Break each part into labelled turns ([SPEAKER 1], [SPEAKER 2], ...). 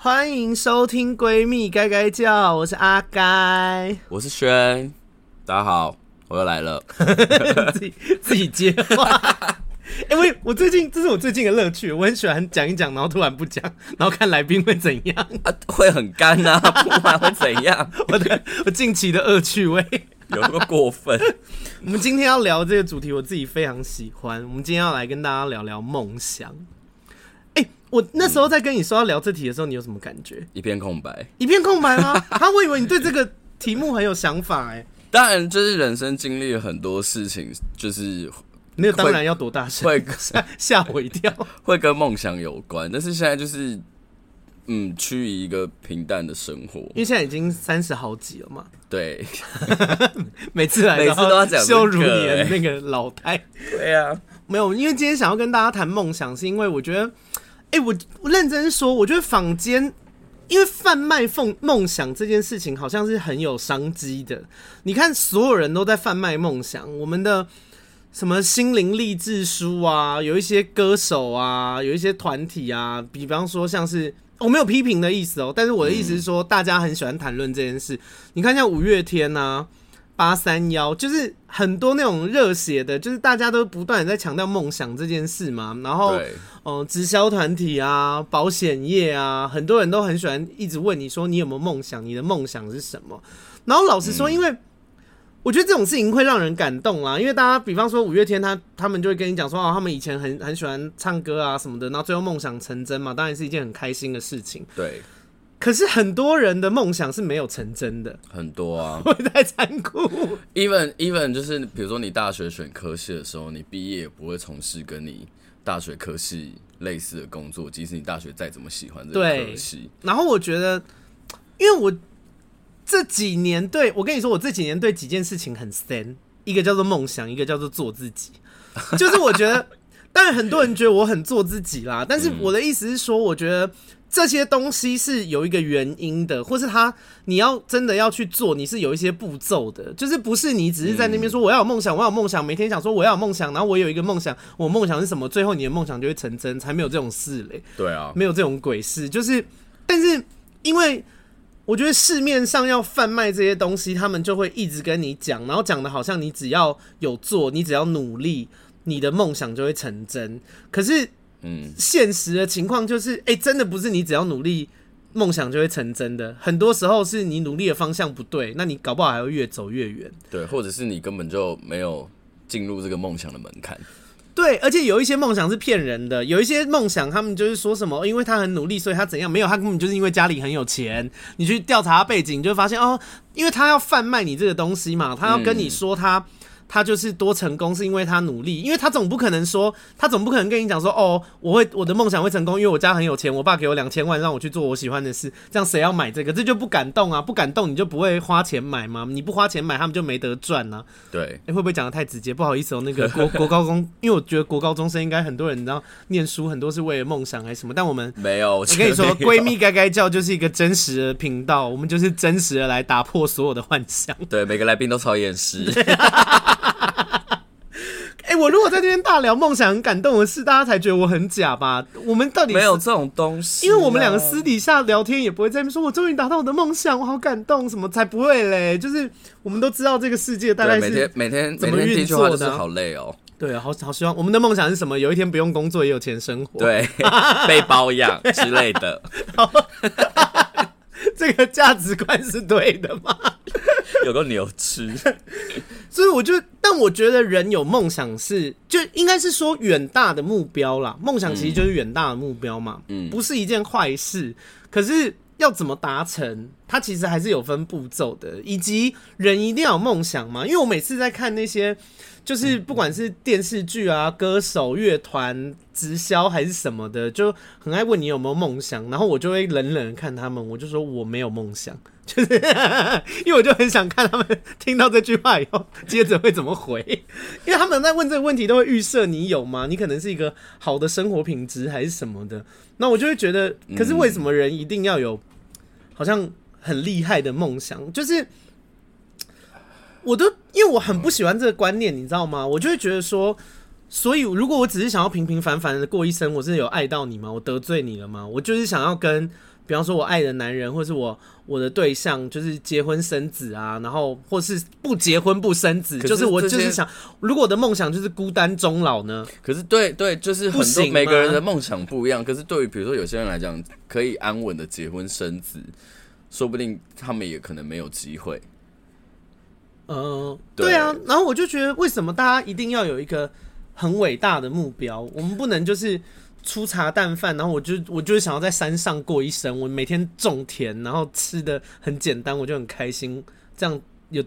[SPEAKER 1] 欢迎收听闺蜜该该叫，我是阿该，
[SPEAKER 2] 我是轩，大家好，我又来了，
[SPEAKER 1] 自己自己接话。因 为，我我最近这是我最近的乐趣，我很喜欢讲一讲，然后突然不讲，然后看来宾会怎样
[SPEAKER 2] 啊？会很干啊，不然会怎样？
[SPEAKER 1] 我的我近期的恶趣味
[SPEAKER 2] 有那么过分？
[SPEAKER 1] 我们今天要聊这个主题，我自己非常喜欢。我们今天要来跟大家聊聊梦想。哎、欸，我那时候在跟你说要聊这题的时候，你有什么感觉？
[SPEAKER 2] 一片空白，
[SPEAKER 1] 一片空白吗？啊，我以为你对这个题目很有想法哎、欸。
[SPEAKER 2] 当然，就是人生经历了很多事情，就是。
[SPEAKER 1] 没有，当然要多大声，会吓 吓我一跳。
[SPEAKER 2] 会跟梦想有关，但是现在就是，嗯，趋于一个平淡的生活。
[SPEAKER 1] 因为现在已经三十好几了嘛。
[SPEAKER 2] 对，
[SPEAKER 1] 每次来
[SPEAKER 2] 每次都要讲
[SPEAKER 1] 羞辱你的那个老太。
[SPEAKER 2] 对啊，
[SPEAKER 1] 没有，因为今天想要跟大家谈梦想，是因为我觉得，哎、欸，我我认真说，我觉得坊间，因为贩卖梦梦想这件事情，好像是很有商机的。你看，所有人都在贩卖梦想，我们的。什么心灵励志书啊，有一些歌手啊，有一些团体啊，比方说像是我没有批评的意思哦，但是我的意思是说，大家很喜欢谈论这件事。你看像五月天呐、八三幺，就是很多那种热血的，就是大家都不断的在强调梦想这件事嘛。然后，嗯，直销团体啊，保险业啊，很多人都很喜欢一直问你说，你有没有梦想？你的梦想是什么？然后老实说，因为。我觉得这种事情会让人感动啦，因为大家，比方说五月天他，他他们就会跟你讲说，哦，他们以前很很喜欢唱歌啊什么的，然后最后梦想成真嘛，当然是一件很开心的事情。
[SPEAKER 2] 对。
[SPEAKER 1] 可是很多人的梦想是没有成真的，
[SPEAKER 2] 很多啊，
[SPEAKER 1] 会太残酷。
[SPEAKER 2] Even even 就是比如说你大学选科系的时候，你毕业也不会从事跟你大学科系类似的工作，即使你大学再怎么喜欢这个科系。
[SPEAKER 1] 然后我觉得，因为我。这几年对我跟你说，我这几年对几件事情很深，一个叫做梦想，一个叫做做自己。就是我觉得，当然很多人觉得我很做自己啦，但是我的意思是说，我觉得这些东西是有一个原因的，或是他你要真的要去做，你是有一些步骤的，就是不是你只是在那边说我要有梦想，我要有梦想，每天想说我要有梦想，然后我有一个梦想，我梦想是什么，最后你的梦想就会成真，才没有这种事嘞。
[SPEAKER 2] 对啊，
[SPEAKER 1] 没有这种鬼事，就是，但是因为。我觉得市面上要贩卖这些东西，他们就会一直跟你讲，然后讲的好像你只要有做，你只要努力，你的梦想就会成真。可是，嗯，现实的情况就是，哎，真的不是你只要努力，梦想就会成真的。很多时候是你努力的方向不对，那你搞不好还会越走越远。
[SPEAKER 2] 对，或者是你根本就没有进入这个梦想的门槛。
[SPEAKER 1] 对，而且有一些梦想是骗人的，有一些梦想他们就是说什么，因为他很努力，所以他怎样？没有，他根本就是因为家里很有钱。你去调查他背景，你就会发现哦，因为他要贩卖你这个东西嘛，他要跟你说他。他就是多成功，是因为他努力，因为他总不可能说，他总不可能跟你讲说，哦，我会我的梦想会成功，因为我家很有钱，我爸给我两千万让我去做我喜欢的事，这样谁要买这个？这就不敢动啊，不敢动你就不会花钱买吗？你不花钱买，他们就没得赚呢、啊。
[SPEAKER 2] 对，
[SPEAKER 1] 哎、欸，会不会讲的太直接？不好意思哦、喔，那个 国国高中，因为我觉得国高中生应该很多人，你知道，念书很多是为了梦想还是什么？但我们
[SPEAKER 2] 没有，我
[SPEAKER 1] 跟你说，闺蜜该该叫就是一个真实的频道，我们就是真实的来打破所有的幻想。
[SPEAKER 2] 对，每个来宾都超厌世。
[SPEAKER 1] 哎、欸，我如果在这边大聊梦想很感动的事，大家才觉得我很假吧？我们到底
[SPEAKER 2] 没有这种东西、啊，
[SPEAKER 1] 因为我们两个私底下聊天也不会在那边说“我终于达到我的梦想，我好感动”什么才不会嘞。就是我们都知道这个世界大概是每天
[SPEAKER 2] 每天
[SPEAKER 1] 怎么运作的，
[SPEAKER 2] 好累哦。
[SPEAKER 1] 对啊，好好希望我们的梦想是什么？有一天不用工作也有钱生活，
[SPEAKER 2] 对，被包养之类的。
[SPEAKER 1] 这个价值观是对的吗？
[SPEAKER 2] 有个牛吃，
[SPEAKER 1] 所以我就，但我觉得人有梦想是，就应该是说远大的目标啦。梦想其实就是远大的目标嘛，嗯，不是一件坏事。可是要怎么达成，它其实还是有分步骤的，以及人一定要有梦想嘛。因为我每次在看那些。就是不管是电视剧啊、歌手、乐团、直销还是什么的，就很爱问你有没有梦想，然后我就会冷冷看他们，我就说我没有梦想，就是因为我就很想看他们听到这句话以后，接着会怎么回，因为他们在问这个问题都会预设你有吗？你可能是一个好的生活品质还是什么的，那我就会觉得，可是为什么人一定要有好像很厉害的梦想？就是。我都因为我很不喜欢这个观念，你知道吗？我就会觉得说，所以如果我只是想要平平凡凡的过一生，我真的有爱到你吗？我得罪你了吗？我就是想要跟比方说我爱的男人，或是我我的对象，就是结婚生子啊，然后或是不结婚不生子，是就是我就是想，如果我的梦想就是孤单终老呢？
[SPEAKER 2] 可是对对，就是很多每个人的梦想不一样。可是对于比如说有些人来讲，可以安稳的结婚生子，说不定他们也可能没有机会。
[SPEAKER 1] 嗯、呃，对啊。然后我就觉得，为什么大家一定要有一个很伟大的目标？我们不能就是。粗茶淡饭，然后我就我就是想要在山上过一生，我每天种田，然后吃的很简单，我就很开心。这样有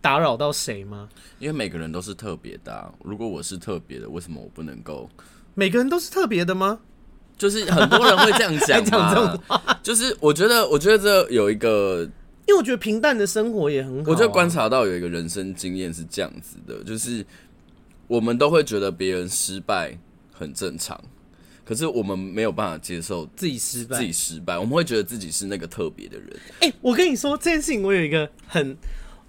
[SPEAKER 1] 打扰到谁吗？
[SPEAKER 2] 因为每个人都是特别的啊。如果我是特别的，为什么我不能够？
[SPEAKER 1] 每个人都是特别的吗？
[SPEAKER 2] 就是很多人会这样讲，讲这种话。就是我觉得，我觉得这有一个，
[SPEAKER 1] 因为我觉得平淡的生活也很好啊。
[SPEAKER 2] 我就观察到有一个人生经验是这样子的，就是我们都会觉得别人失败很正常。可是我们没有办法接受
[SPEAKER 1] 自己失败，
[SPEAKER 2] 自己失败，我们会觉得自己是那个特别的人。
[SPEAKER 1] 哎、欸，我跟你说这件事情，我有一个很，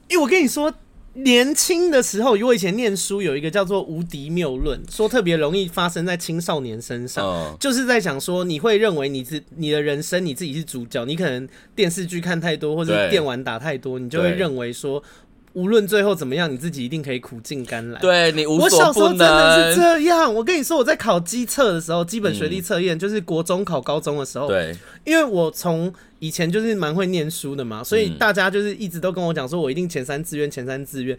[SPEAKER 1] 因为我跟你说，年轻的时候，我以前念书有一个叫做无敌谬论，说特别容易发生在青少年身上，嗯、就是在讲说你会认为你自你的人生你自己是主角，你可能电视剧看太多或者电玩打太多，你就会认为说。无论最后怎么样，你自己一定可以苦尽甘来。
[SPEAKER 2] 对，你无所不能。
[SPEAKER 1] 我小时候真的是这样。我跟你说，我在考基测的时候，基本学历测验就是国中考高中的时候。对，因为我从以前就是蛮会念书的嘛，所以大家就是一直都跟我讲说，我一定前三志愿，前三志愿。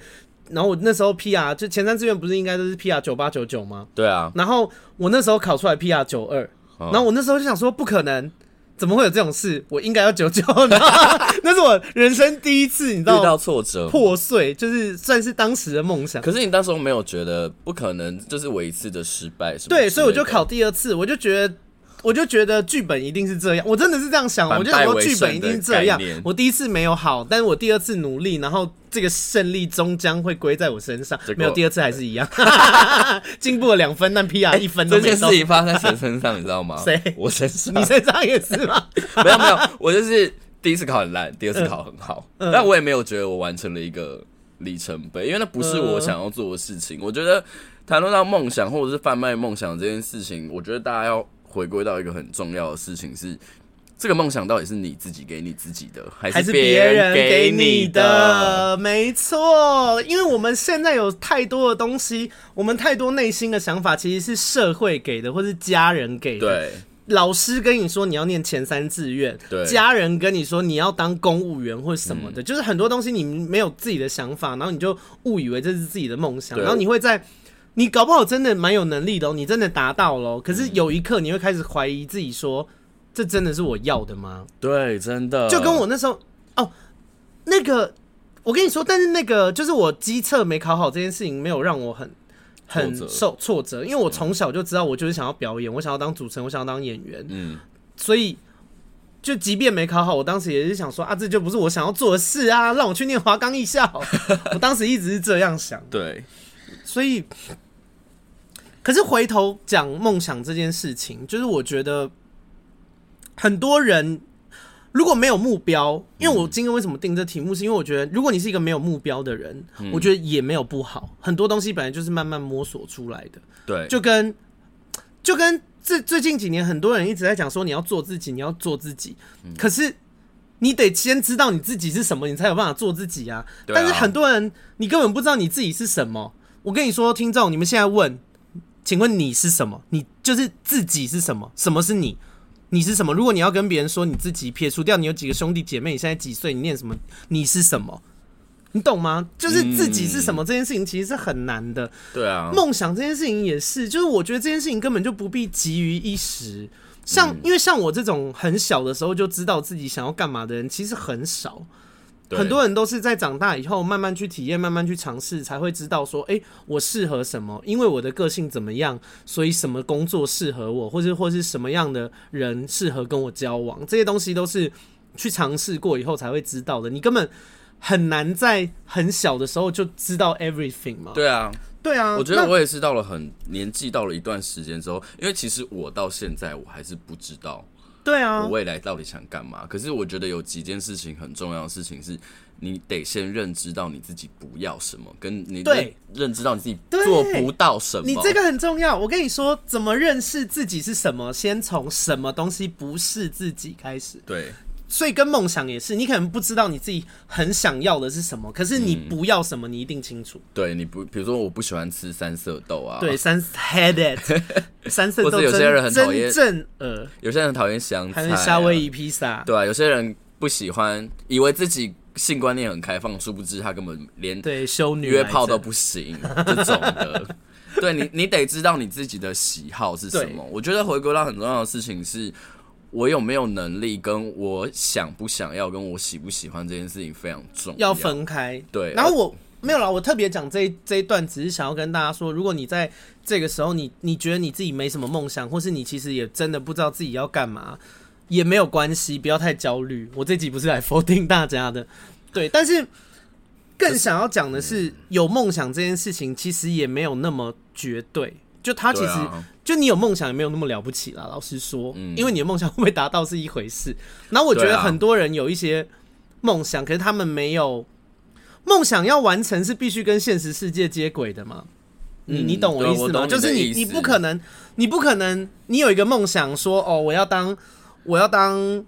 [SPEAKER 1] 然后我那时候 PR 就前三志愿不是应该都是 PR 九八九九吗？
[SPEAKER 2] 对啊。
[SPEAKER 1] 然后我那时候考出来 PR 九二，然后我那时候就想说，不可能。怎么会有这种事？我应该要九九呢？那是我人生第一次，你知道，遇到挫折、破碎，就是算是当时的梦想。
[SPEAKER 2] 可是你当时候没有觉得不可能，就是我一次的失败是？
[SPEAKER 1] 对，所以我就考第二次，我就觉得。我就觉得剧本一定是这样，我真的是这样想，我就想说剧本一定是这样。我第一次没有好，但是我第二次努力，然后这个胜利终将会归在我身上。没有第二次还是一样，进步了两分，但 PR 一分都没。
[SPEAKER 2] 这件事情发生在谁身上，你知道吗？
[SPEAKER 1] 谁？
[SPEAKER 2] 我身上。
[SPEAKER 1] 你身上也是吗？
[SPEAKER 2] 没有没有，我就是第一次考很烂，第二次考很好，嗯、但我也没有觉得我完成了一个里程碑，因为那不是我想要做的事情。我觉得谈论到梦想或者是贩卖梦想这件事情，我觉得大家要。回归到一个很重要的事情是，这个梦想到底是你自己给你自己的，还是别人给你的？
[SPEAKER 1] 没错，因为我们现在有太多的东西，我们太多内心的想法其实是社会给的，或是家人给的。
[SPEAKER 2] 对，
[SPEAKER 1] 老师跟你说你要念前三志愿，对，家人跟你说你要当公务员或什么的，嗯、就是很多东西你没有自己的想法，然后你就误以为这是自己的梦想，然后你会在。你搞不好真的蛮有能力的哦，你真的达到了，可是有一刻你会开始怀疑自己，说这真的是我要的吗？
[SPEAKER 2] 对，真的。
[SPEAKER 1] 就跟我那时候哦，那个我跟你说，但是那个就是我机测没考好这件事情，没有让我很很受挫折，因为我从小就知道我就是想要表演，我想要当主持人，我想要当演员，嗯，所以就即便没考好，我当时也是想说啊，这就不是我想要做的事啊，让我去念华冈艺校，我当时一直是这样想，
[SPEAKER 2] 对。
[SPEAKER 1] 所以，可是回头讲梦想这件事情，就是我觉得很多人如果没有目标，因为我今天为什么定这题目，是因为我觉得如果你是一个没有目标的人，我觉得也没有不好。很多东西本来就是慢慢摸索出来的，
[SPEAKER 2] 对，
[SPEAKER 1] 就跟就跟最最近几年很多人一直在讲说你要做自己，你要做自己，可是。你得先知道你自己是什么，你才有办法做自己啊！啊但是很多人，你根本不知道你自己是什么。我跟你说，听众，你们现在问，请问你是什么？你就是自己是什么？什么是你？你是什么？如果你要跟别人说你自己，撇除掉你有几个兄弟姐妹，你现在几岁？你念什么？你是什么？你懂吗？就是自己是什么这件事情，其实是很难的。
[SPEAKER 2] 对啊，
[SPEAKER 1] 梦想这件事情也是，就是我觉得这件事情根本就不必急于一时。像，因为像我这种很小的时候就知道自己想要干嘛的人，其实很少。很多人都是在长大以后慢慢去体验、慢慢去尝试，才会知道说，哎，我适合什么？因为我的个性怎么样，所以什么工作适合我，或是或是什么样的人适合跟我交往，这些东西都是去尝试过以后才会知道的。你根本很难在很小的时候就知道 everything 嘛。
[SPEAKER 2] 对啊。
[SPEAKER 1] 对啊，
[SPEAKER 2] 我觉得我也是到了很年纪到了一段时间之后，因为其实我到现在我还是不知道
[SPEAKER 1] 对啊，
[SPEAKER 2] 我未来到底想干嘛？可是我觉得有几件事情很重要的事情是，你得先认知到你自己不要什么，跟你对认知到你自己做不到什么。
[SPEAKER 1] 你这个很重要。我跟你说，怎么认识自己是什么？先从什么东西不是自己开始。
[SPEAKER 2] 对。
[SPEAKER 1] 所以跟梦想也是，你可能不知道你自己很想要的是什么，可是你不要什么，你一定清楚。
[SPEAKER 2] 嗯、对，你不，比如说我不喜欢吃三色豆啊。
[SPEAKER 1] 对，三 headed 三色豆。
[SPEAKER 2] 或者有些人很讨厌，
[SPEAKER 1] 真正呃，
[SPEAKER 2] 有些人很讨厌香菜、啊，
[SPEAKER 1] 夏威夷披萨。
[SPEAKER 2] 对啊，有些人不喜欢，以为自己性观念很开放，殊不知他根本连对修女约炮都不行这种的。对你，你得知道你自己的喜好是什么。我觉得回归到很重要的事情是。我有没有能力，跟我想不想要，跟我喜不喜欢这件事情非常重要，
[SPEAKER 1] 要分开。
[SPEAKER 2] 对，
[SPEAKER 1] 然后我没有啦，我特别讲这一这一段，只是想要跟大家说，如果你在这个时候你，你你觉得你自己没什么梦想，或是你其实也真的不知道自己要干嘛，也没有关系，不要太焦虑。我这集不是来 否定大家的，对，但是更想要讲的是，有梦想这件事情其实也没有那么绝对。就他其实，啊、就你有梦想也没有那么了不起啦。老实说，嗯、因为你的梦想会不会达到是一回事。然后我觉得很多人有一些梦想，可是他们没有梦想要完成是必须跟现实世界接轨的嘛？嗯、你你懂我意思吗？就是你你不可能，你不可能，你有一个梦想说哦，我要当我要当。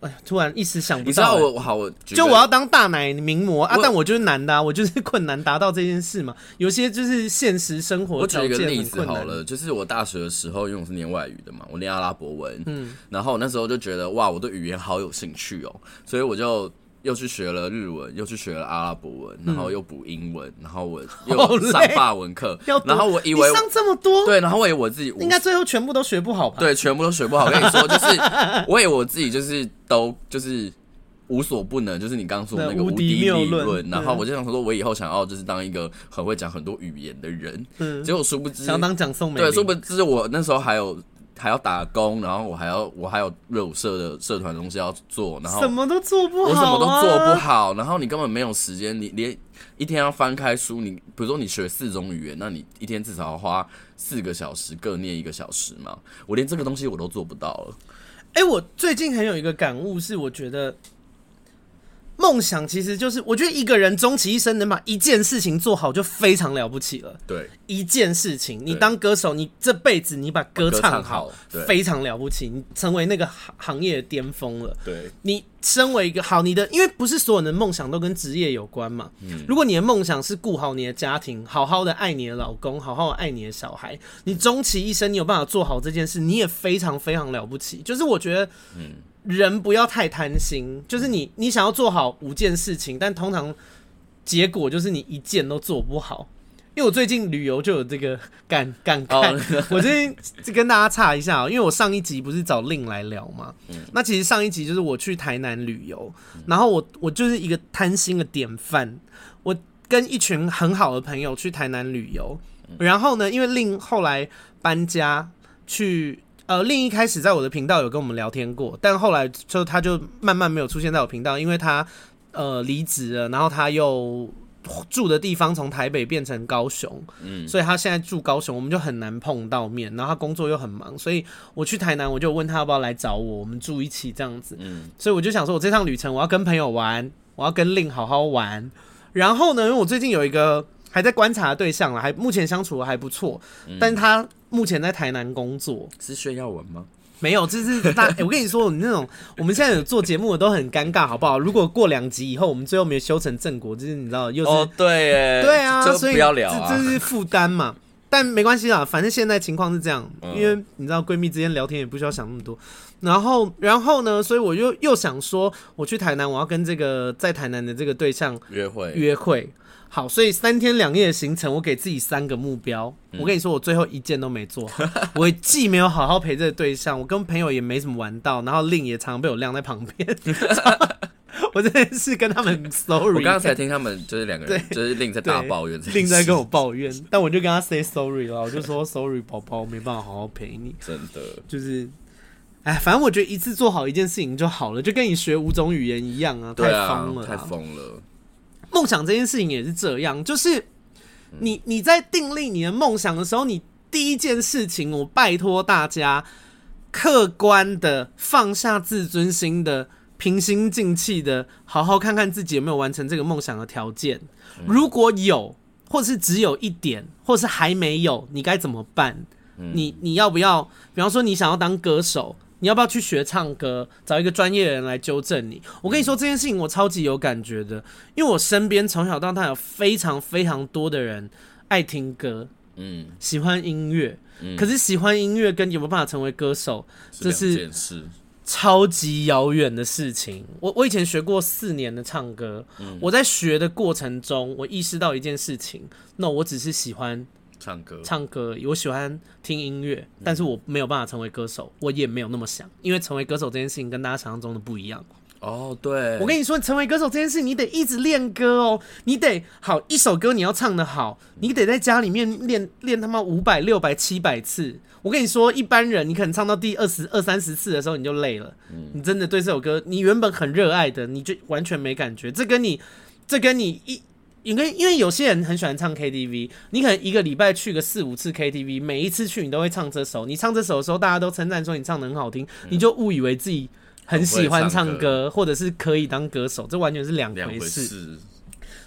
[SPEAKER 1] 哎呀，突然一时想不到。你知道
[SPEAKER 2] 我好，我
[SPEAKER 1] 就我要当大奶名模啊，但我就是男的啊，我就是困难达到这件事嘛。有些就是现实生活。我举一个例子好了，
[SPEAKER 2] 就是我大学的时候，因为我是念外语的嘛，我念阿拉伯文，嗯，然后那时候就觉得哇，我对语言好有兴趣哦，所以我就。又去学了日文，又去学了阿拉伯文，然后又补英文，然后我又上法文课，然后我以为
[SPEAKER 1] 上这么多，
[SPEAKER 2] 对，然后我以为我自己
[SPEAKER 1] 应该最后全部都学不好吧？
[SPEAKER 2] 对，全部都学不好。我跟你说，就是我以为我自己就是都就是无所不能，就是你刚刚说的那个无敌理论。然后我就想说，我以后想要就是当一个很会讲很多语言的人。嗯，结果殊不知
[SPEAKER 1] 想当讲宋美，
[SPEAKER 2] 对，殊不知我那时候还有。还要打工，然后我还要我还有热舞社的社团东西要做，然后
[SPEAKER 1] 什么都做不好，啊，
[SPEAKER 2] 我什么都做不好，然后你根本没有时间，你连一天要翻开书，你比如说你学四种语言，那你一天至少要花四个小时各念一个小时嘛，我连这个东西我都做不到了。
[SPEAKER 1] 哎，欸，我最近很有一个感悟是，我觉得。梦想其实就是，我觉得一个人终其一生能把一件事情做好就非常了不起了。
[SPEAKER 2] 对，
[SPEAKER 1] 一件事情，你当歌手，你这辈子你把歌唱好，非常了不起，你成为那个行行业的巅峰了。
[SPEAKER 2] 对，
[SPEAKER 1] 你身为一个好，你的因为不是所有人的梦想都跟职业有关嘛。嗯，如果你的梦想是顾好你的家庭，好好的爱你的老公，好好的爱你的小孩，你终其一生你有办法做好这件事，你也非常非常了不起。就是我觉得，嗯。人不要太贪心，就是你，你想要做好五件事情，但通常结果就是你一件都做不好。因为我最近旅游就有这个 感感慨，oh, 我最近就跟大家岔一下，因为我上一集不是找令来聊嘛，嗯、那其实上一集就是我去台南旅游，嗯、然后我我就是一个贪心的典范，我跟一群很好的朋友去台南旅游，嗯、然后呢，因为令后来搬家去。呃，另一开始在我的频道有跟我们聊天过，但后来就他就慢慢没有出现在我频道，因为他呃离职了，然后他又住的地方从台北变成高雄，嗯，所以他现在住高雄，我们就很难碰到面，然后他工作又很忙，所以我去台南我就问他要不要来找我，我们住一起这样子，嗯，所以我就想说，我这趟旅程我要跟朋友玩，我要跟令好好玩，然后呢，因为我最近有一个还在观察的对象了，还目前相处的还不错，嗯，但他。目前在台南工作，
[SPEAKER 2] 是炫耀文吗？
[SPEAKER 1] 没有，就是 大、欸。我跟你说，你那种我们现在有做节目的都很尴尬，好不好？如果过两集以后，我们最后没有修成正果，就是你知道，又是、
[SPEAKER 2] 哦、对耶，
[SPEAKER 1] 对啊，
[SPEAKER 2] 所以不要聊、
[SPEAKER 1] 啊、这这是负担嘛。但没关系啦，反正现在情况是这样，嗯、因为你知道闺蜜之间聊天也不需要想那么多。然后，然后呢，所以我又又想说，我去台南，我要跟这个在台南的这个对象
[SPEAKER 2] 约会，
[SPEAKER 1] 约会。好，所以三天两夜的行程，我给自己三个目标。嗯、我跟你说，我最后一件都没做好。我既没有好好陪这个对象，我跟朋友也没什么玩到，然后令也常常被我晾在旁边。我真的是跟他们 sorry。
[SPEAKER 2] 我刚刚才听他们就是两个人，就是令在大抱怨，
[SPEAKER 1] 令在跟我抱怨，但我就跟他 say sorry 了，我就说 sorry 宝宝，没办法好好陪你。
[SPEAKER 2] 真的，
[SPEAKER 1] 就是，哎，反正我觉得一次做好一件事情就好了，就跟你学五种语言一样啊，太疯了，
[SPEAKER 2] 太疯了。
[SPEAKER 1] 梦想这件事情也是这样，就是你你在订立你的梦想的时候，你第一件事情，我拜托大家客观的放下自尊心的，平心静气的，好好看看自己有没有完成这个梦想的条件。如果有，或是只有一点，或是还没有，你该怎么办？你你要不要？比方说，你想要当歌手。你要不要去学唱歌？找一个专业的人来纠正你。我跟你说这件事情，我超级有感觉的，因为我身边从小到大有非常非常多的人爱听歌，嗯，喜欢音乐，嗯，可是喜欢音乐跟有没有办法成为歌手，这是超级遥远的事情。我我以前学过四年的唱歌，我在学的过程中，我意识到一件事情，那我只是喜欢。
[SPEAKER 2] 唱歌，
[SPEAKER 1] 唱歌，我喜欢听音乐，但是我没有办法成为歌手，我也没有那么想，因为成为歌手这件事情跟大家想象中的不一样。
[SPEAKER 2] 哦，对，
[SPEAKER 1] 我跟你说，成为歌手这件事，你得一直练歌哦，你得好一首歌你要唱得好，你得在家里面练练他妈五百、六百、七百次。我跟你说，一般人你可能唱到第二十二、三十次的时候你就累了，你真的对这首歌你原本很热爱的，你就完全没感觉。这跟你，这跟你一。因为因为有些人很喜欢唱 KTV，你可能一个礼拜去个四五次 KTV，每一次去你都会唱这首。你唱这首的时候，大家都称赞说你唱得很好听，你就误以为自己很喜欢唱歌，或者是可以当歌手，这完全是两回事。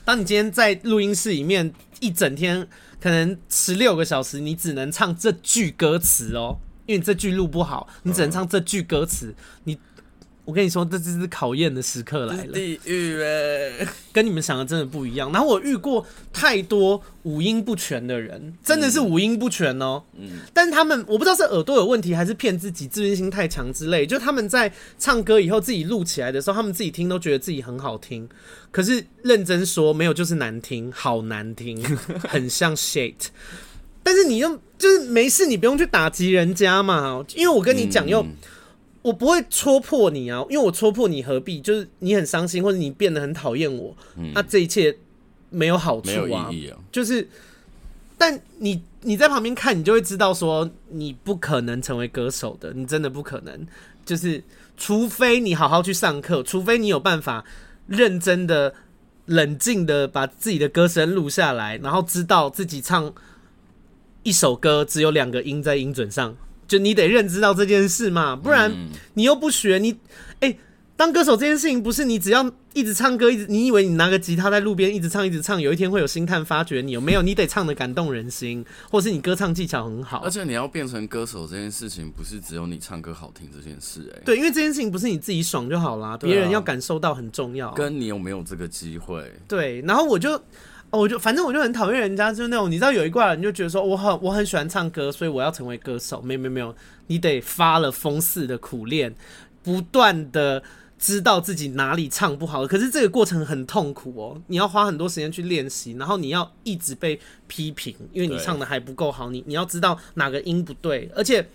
[SPEAKER 1] 当你今天在录音室里面一整天，可能十六个小时，你只能唱这句歌词哦，因为你这句录不好，你只能唱这句歌词，你。我跟你说，这只是考验的时刻来了。
[SPEAKER 2] 地狱哎，
[SPEAKER 1] 跟你们想的真的不一样。然后我遇过太多五音不全的人，真的是五音不全哦。嗯。但是他们，我不知道是耳朵有问题，还是骗自己，自尊心太强之类。就他们在唱歌以后，自己录起来的时候，他们自己听都觉得自己很好听。可是认真说，没有就是难听，好难听，很像 shit。但是你又就是没事，你不用去打击人家嘛。因为我跟你讲，又。我不会戳破你啊，因为我戳破你何必？就是你很伤心，或者你变得很讨厌我，那、嗯啊、这一切没有好处啊。没有意义啊。就是，但你你在旁边看，你就会知道说，你不可能成为歌手的，你真的不可能。就是，除非你好好去上课，除非你有办法认真的、冷静的把自己的歌声录下来，然后知道自己唱一首歌只有两个音在音准上。就你得认知到这件事嘛，不然你又不学，你哎、欸，当歌手这件事情不是你只要一直唱歌，一直你以为你拿个吉他在路边一直唱一直唱，有一天会有星探发掘你？有没有？你得唱的感动人心，或是你歌唱技巧很好。
[SPEAKER 2] 而且你要变成歌手这件事情，不是只有你唱歌好听这件事、欸，哎，
[SPEAKER 1] 对，因为这件事情不是你自己爽就好啦，别人要感受到很重要。
[SPEAKER 2] 跟你有没有这个机会？
[SPEAKER 1] 对，然后我就。我就反正我就很讨厌人家，就是那种你知道有一挂人就觉得说我很我很喜欢唱歌，所以我要成为歌手。没有没有没有，你得发了疯似的苦练，不断的知道自己哪里唱不好。可是这个过程很痛苦哦，你要花很多时间去练习，然后你要一直被批评，因为你唱的还不够好。你你要知道哪个音不对，而且。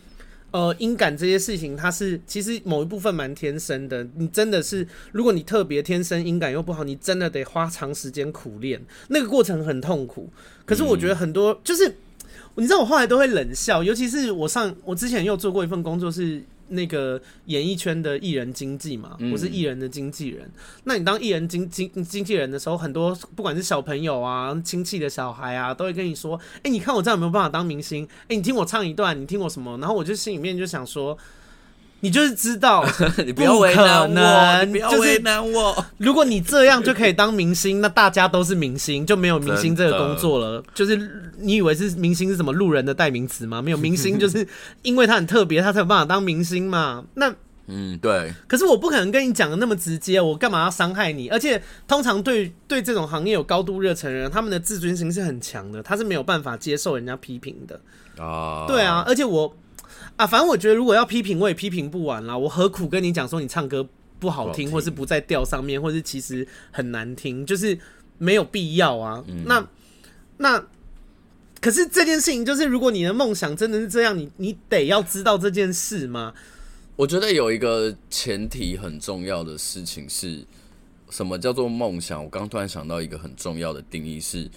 [SPEAKER 1] 呃，音感这些事情，它是其实某一部分蛮天生的。你真的是，如果你特别天生音感又不好，你真的得花长时间苦练，那个过程很痛苦。可是我觉得很多就是，你知道，我后来都会冷笑，尤其是我上我之前又做过一份工作是。那个演艺圈的艺人经纪嘛，我是艺人的经纪人。嗯、那你当艺人经经经纪人的时候，很多不管是小朋友啊、亲戚的小孩啊，都会跟你说：“哎、欸，你看我这样有没有办法当明星？哎、欸，你听我唱一段，你听我什么？”然后我就心里面就想说。你就是知道，
[SPEAKER 2] 你不要为难我，你不要为难我。
[SPEAKER 1] 如果你这样就可以当明星，那大家都是明星，就没有明星这个工作了。就是你以为是明星是什么路人的代名词吗？没有，明星就是因为他很特别，他才有办法当明星嘛。那
[SPEAKER 2] 嗯，对。
[SPEAKER 1] 可是我不可能跟你讲的那么直接，我干嘛要伤害你？而且通常对对这种行业有高度热忱的人，他们的自尊心是很强的，他是没有办法接受人家批评的啊。对啊，而且我。啊，反正我觉得如果要批评，我也批评不完啦。我何苦跟你讲说你唱歌不好听，或是不在调上面，或是其实很难听，就是没有必要啊。嗯、那那可是这件事情，就是如果你的梦想真的是这样，你你得要知道这件事吗？
[SPEAKER 2] 我觉得有一个前提很重要的事情是什么叫做梦想？我刚突然想到一个很重要的定义是，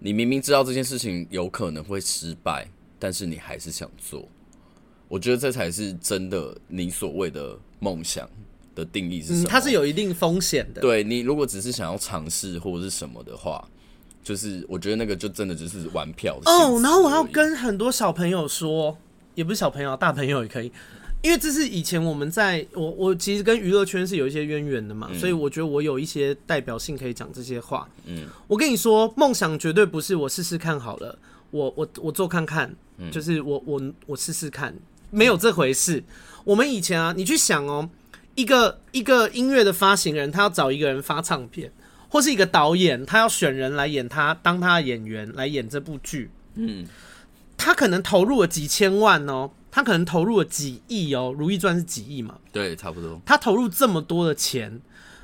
[SPEAKER 2] 你明明知道这件事情有可能会失败，但是你还是想做。我觉得这才是真的，你所谓的梦想的定义是什么？嗯，
[SPEAKER 1] 它是有一定风险的。
[SPEAKER 2] 对，你如果只是想要尝试或者是什么的话，就是我觉得那个就真的只是玩票。
[SPEAKER 1] 哦，然后我要跟很多小朋友说，也不是小朋友，大朋友也可以。因为这是以前我们在我我其实跟娱乐圈是有一些渊源的嘛，嗯、所以我觉得我有一些代表性可以讲这些话。嗯，我跟你说，梦想绝对不是我试试看好了，我我我做看看，嗯、就是我我我试试看，没有这回事。我们以前啊，你去想哦，一个一个音乐的发行人，他要找一个人发唱片，或是一个导演，他要选人来演他当他的演员来演这部剧，嗯，他可能投入了几千万哦。他可能投入了几亿哦，《如懿传》是几亿嘛？
[SPEAKER 2] 对，差不多。
[SPEAKER 1] 他投入这么多的钱，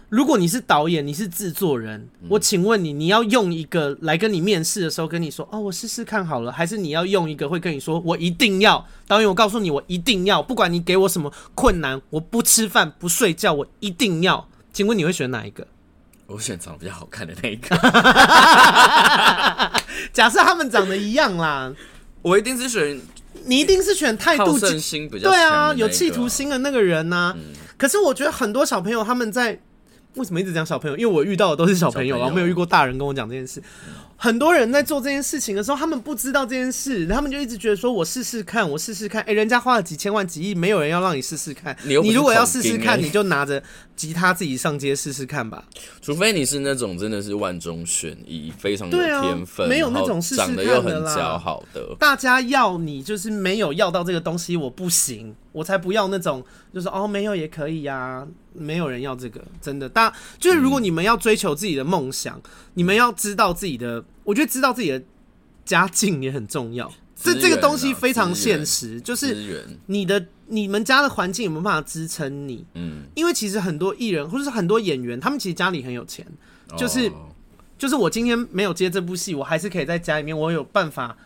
[SPEAKER 1] 如果你是导演，你是制作人，嗯、我请问你，你要用一个来跟你面试的时候跟你说，哦，我试试看好了，还是你要用一个会跟你说，我一定要导演，我告诉你，我一定要，不管你给我什么困难，我不吃饭不睡觉，我一定要。请问你会选哪一个？
[SPEAKER 2] 我选长得比较好看的那一个。
[SPEAKER 1] 假设他们长得一样啦，
[SPEAKER 2] 我一定是选。
[SPEAKER 1] 你一定是选态度
[SPEAKER 2] 心比较，
[SPEAKER 1] 对啊，有企图心的那个人呐、啊。嗯、可是我觉得很多小朋友他们在为什么一直讲小朋友？因为我遇到的都是小朋友啊，我没有遇过大人跟我讲这件事。嗯很多人在做这件事情的时候，他们不知道这件事，他们就一直觉得说：“我试试看，我试试看。”哎，人家花了几千万、几亿，没有人要让你试试看。你，你如果要试试看，你就拿着吉他自己上街试试看吧。
[SPEAKER 2] 除非你是那种真的是万中选一，非常有天分，
[SPEAKER 1] 啊、没有那种。
[SPEAKER 2] 长得又很姣好的。
[SPEAKER 1] 大家要你就是没有要到这个东西，我不行，我才不要那种，就是哦，没有也可以呀、啊。没有人要这个，真的。大就是如果你们要追求自己的梦想，嗯、你们要知道自己的，我觉得知道自己的家境也很重要。这这个东西非常现实，就是你的你们家的环境有没有办法支撑你？嗯，因为其实很多艺人或者是很多演员，他们其实家里很有钱，就是、哦、就是我今天没有接这部戏，我还是可以在家里面，我有办法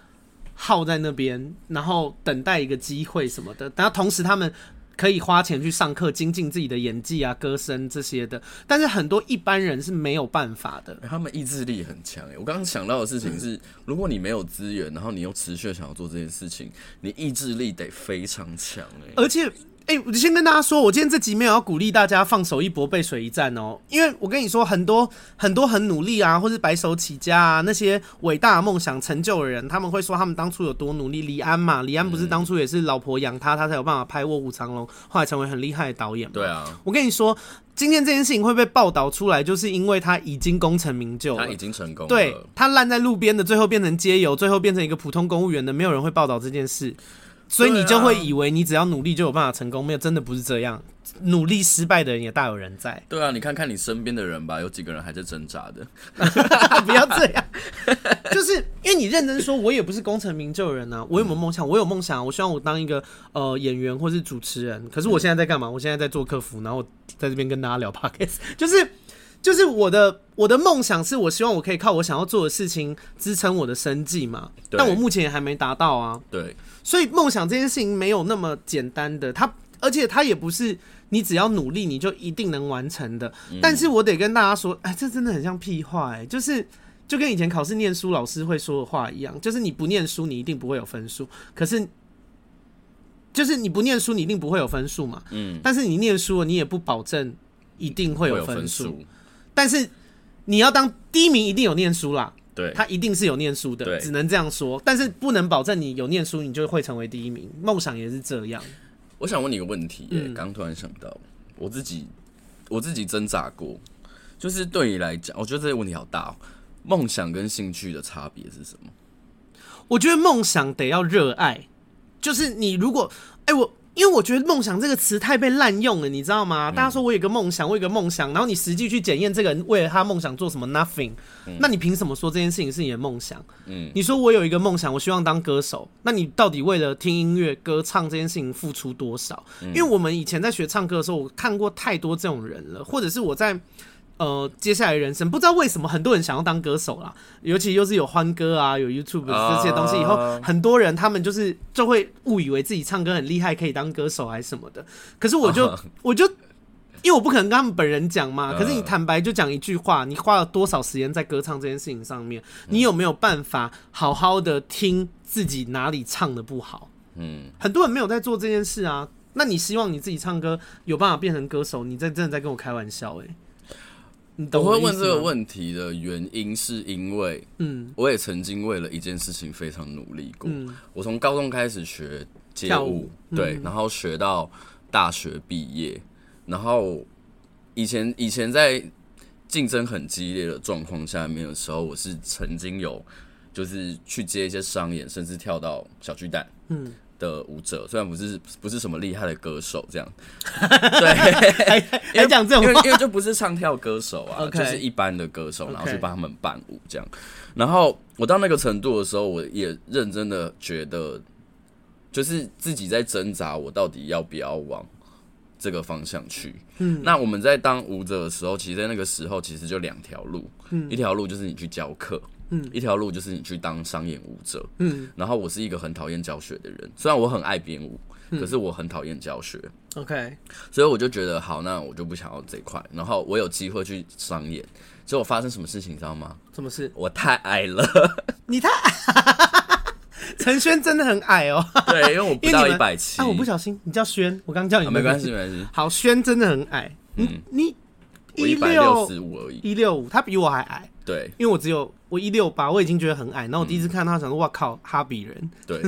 [SPEAKER 1] 耗在那边，然后等待一个机会什么的。然后同时他们。可以花钱去上课，精进自己的演技啊、歌声这些的，但是很多一般人是没有办法的。
[SPEAKER 2] 欸、他们意志力很强诶，我刚刚想到的事情是，如果你没有资源，然后你又持续想要做这件事情，你意志力得非常强诶，
[SPEAKER 1] 而且。哎、欸，我先跟大家说，我今天这集没有要鼓励大家放手一搏、背水一战哦，因为我跟你说，很多很多很努力啊，或是白手起家啊，那些伟大的梦想成就的人，他们会说他们当初有多努力。李安嘛，李安不是当初也是老婆养他，他才有办法拍《卧虎藏龙》，后来成为很厉害的导演嘛。
[SPEAKER 2] 对啊，
[SPEAKER 1] 我跟你说，今天这件事情会被报道出来，就是因为他已经功成名就了，
[SPEAKER 2] 他已经成功了。
[SPEAKER 1] 对，他烂在路边的，最后变成街友，最后变成一个普通公务员的，没有人会报道这件事。所以你就会以为你只要努力就有办法成功，没有，真的不是这样。努力失败的人也大有人在。
[SPEAKER 2] 对啊，你看看你身边的人吧，有几个人还在挣扎的？
[SPEAKER 1] 不要这样，就是因为你认真说，我也不是功成名就的人啊。我有没有梦想？我有梦想，我希望我当一个呃演员或是主持人。可是我现在在干嘛？我现在在做客服，然后在这边跟大家聊 podcast，就是就是我的我的梦想是我希望我可以靠我想要做的事情支撑我的生计嘛。但我目前也还没达到啊。
[SPEAKER 2] 对。
[SPEAKER 1] 所以梦想这件事情没有那么简单的，它而且它也不是你只要努力你就一定能完成的。嗯、但是我得跟大家说，哎，这真的很像屁话，哎，就是就跟以前考试念书老师会说的话一样，就是你不念书你一定不会有分数，可是就是你不念书你一定不会有分数嘛，嗯，但是你念书了你也不保证一定会有分数，但是你要当第一名一定有念书啦。对，他一定是有念书的，对只能这样说，但是不能保证你有念书，你就会成为第一名。梦想也是这样。
[SPEAKER 2] 我想问你一个问题、欸，刚、嗯、突然想到，我自己我自己挣扎过，就是对你来讲，我觉得这个问题好大哦。梦想跟兴趣的差别是什么？
[SPEAKER 1] 我觉得梦想得要热爱，就是你如果，哎、欸，我。因为我觉得“梦想”这个词太被滥用了，你知道吗？大家说我有个梦想，我有个梦想，然后你实际去检验这个人为了他梦想做什么，nothing。那你凭什么说这件事情是你的梦想？嗯，你说我有一个梦想，我希望当歌手，那你到底为了听音乐、歌唱这件事情付出多少？因为我们以前在学唱歌的时候，我看过太多这种人了，或者是我在。呃，接下来人生不知道为什么很多人想要当歌手啦，尤其又是有欢歌啊，有 YouTube 这些东西，以后很多人他们就是就会误以为自己唱歌很厉害，可以当歌手还是什么的。可是我就 我就因为我不可能跟他们本人讲嘛，可是你坦白就讲一句话，你花了多少时间在歌唱这件事情上面？你有没有办法好好的听自己哪里唱的不好？嗯，很多人没有在做这件事啊。那你希望你自己唱歌有办法变成歌手？你在真的在跟我开玩笑欸？
[SPEAKER 2] 我会问这个问题的原因，是因为，嗯，我也曾经为了一件事情非常努力过。嗯，我从高中开始学街舞，对，然后学到大学毕业，然后以前以前在竞争很激烈的状况下面的时候，我是曾经有就是去接一些商演，甚至跳到小巨蛋，嗯。的舞者，虽然不是不是什么厉害的歌手，这样，对，
[SPEAKER 1] 还讲这种
[SPEAKER 2] 话，因为就不是唱跳歌手啊.就是一般的歌手，然后去帮他们伴舞这样。然后我到那个程度的时候，我也认真的觉得，就是自己在挣扎，我到底要不要往这个方向去。嗯，那我们在当舞者的时候，其实在那个时候，其实就两条路，嗯，一条路就是你去教课。嗯，一条路就是你去当商演舞者。嗯，然后我是一个很讨厌教学的人，虽然我很爱编舞，可是我很讨厌教学。
[SPEAKER 1] OK，
[SPEAKER 2] 所以我就觉得好，那我就不想要这块。然后我有机会去商演，结果发生什么事情，你知道吗？
[SPEAKER 1] 什么事？
[SPEAKER 2] 我太矮了。
[SPEAKER 1] 你太 陈轩真的很矮哦。
[SPEAKER 2] 对，因为我不 到一百七。
[SPEAKER 1] 啊，我不小心，你叫轩，我刚叫你。
[SPEAKER 2] 没关系，没关系。
[SPEAKER 1] 好，轩真的很矮。嗯，你
[SPEAKER 2] 一百六十五而已，
[SPEAKER 1] 一六五，他比我还矮。
[SPEAKER 2] 对，
[SPEAKER 1] 因为我只有。我一六八，我已经觉得很矮。然后我第一次看他，想说：“哇靠，哈比人。”
[SPEAKER 2] 对，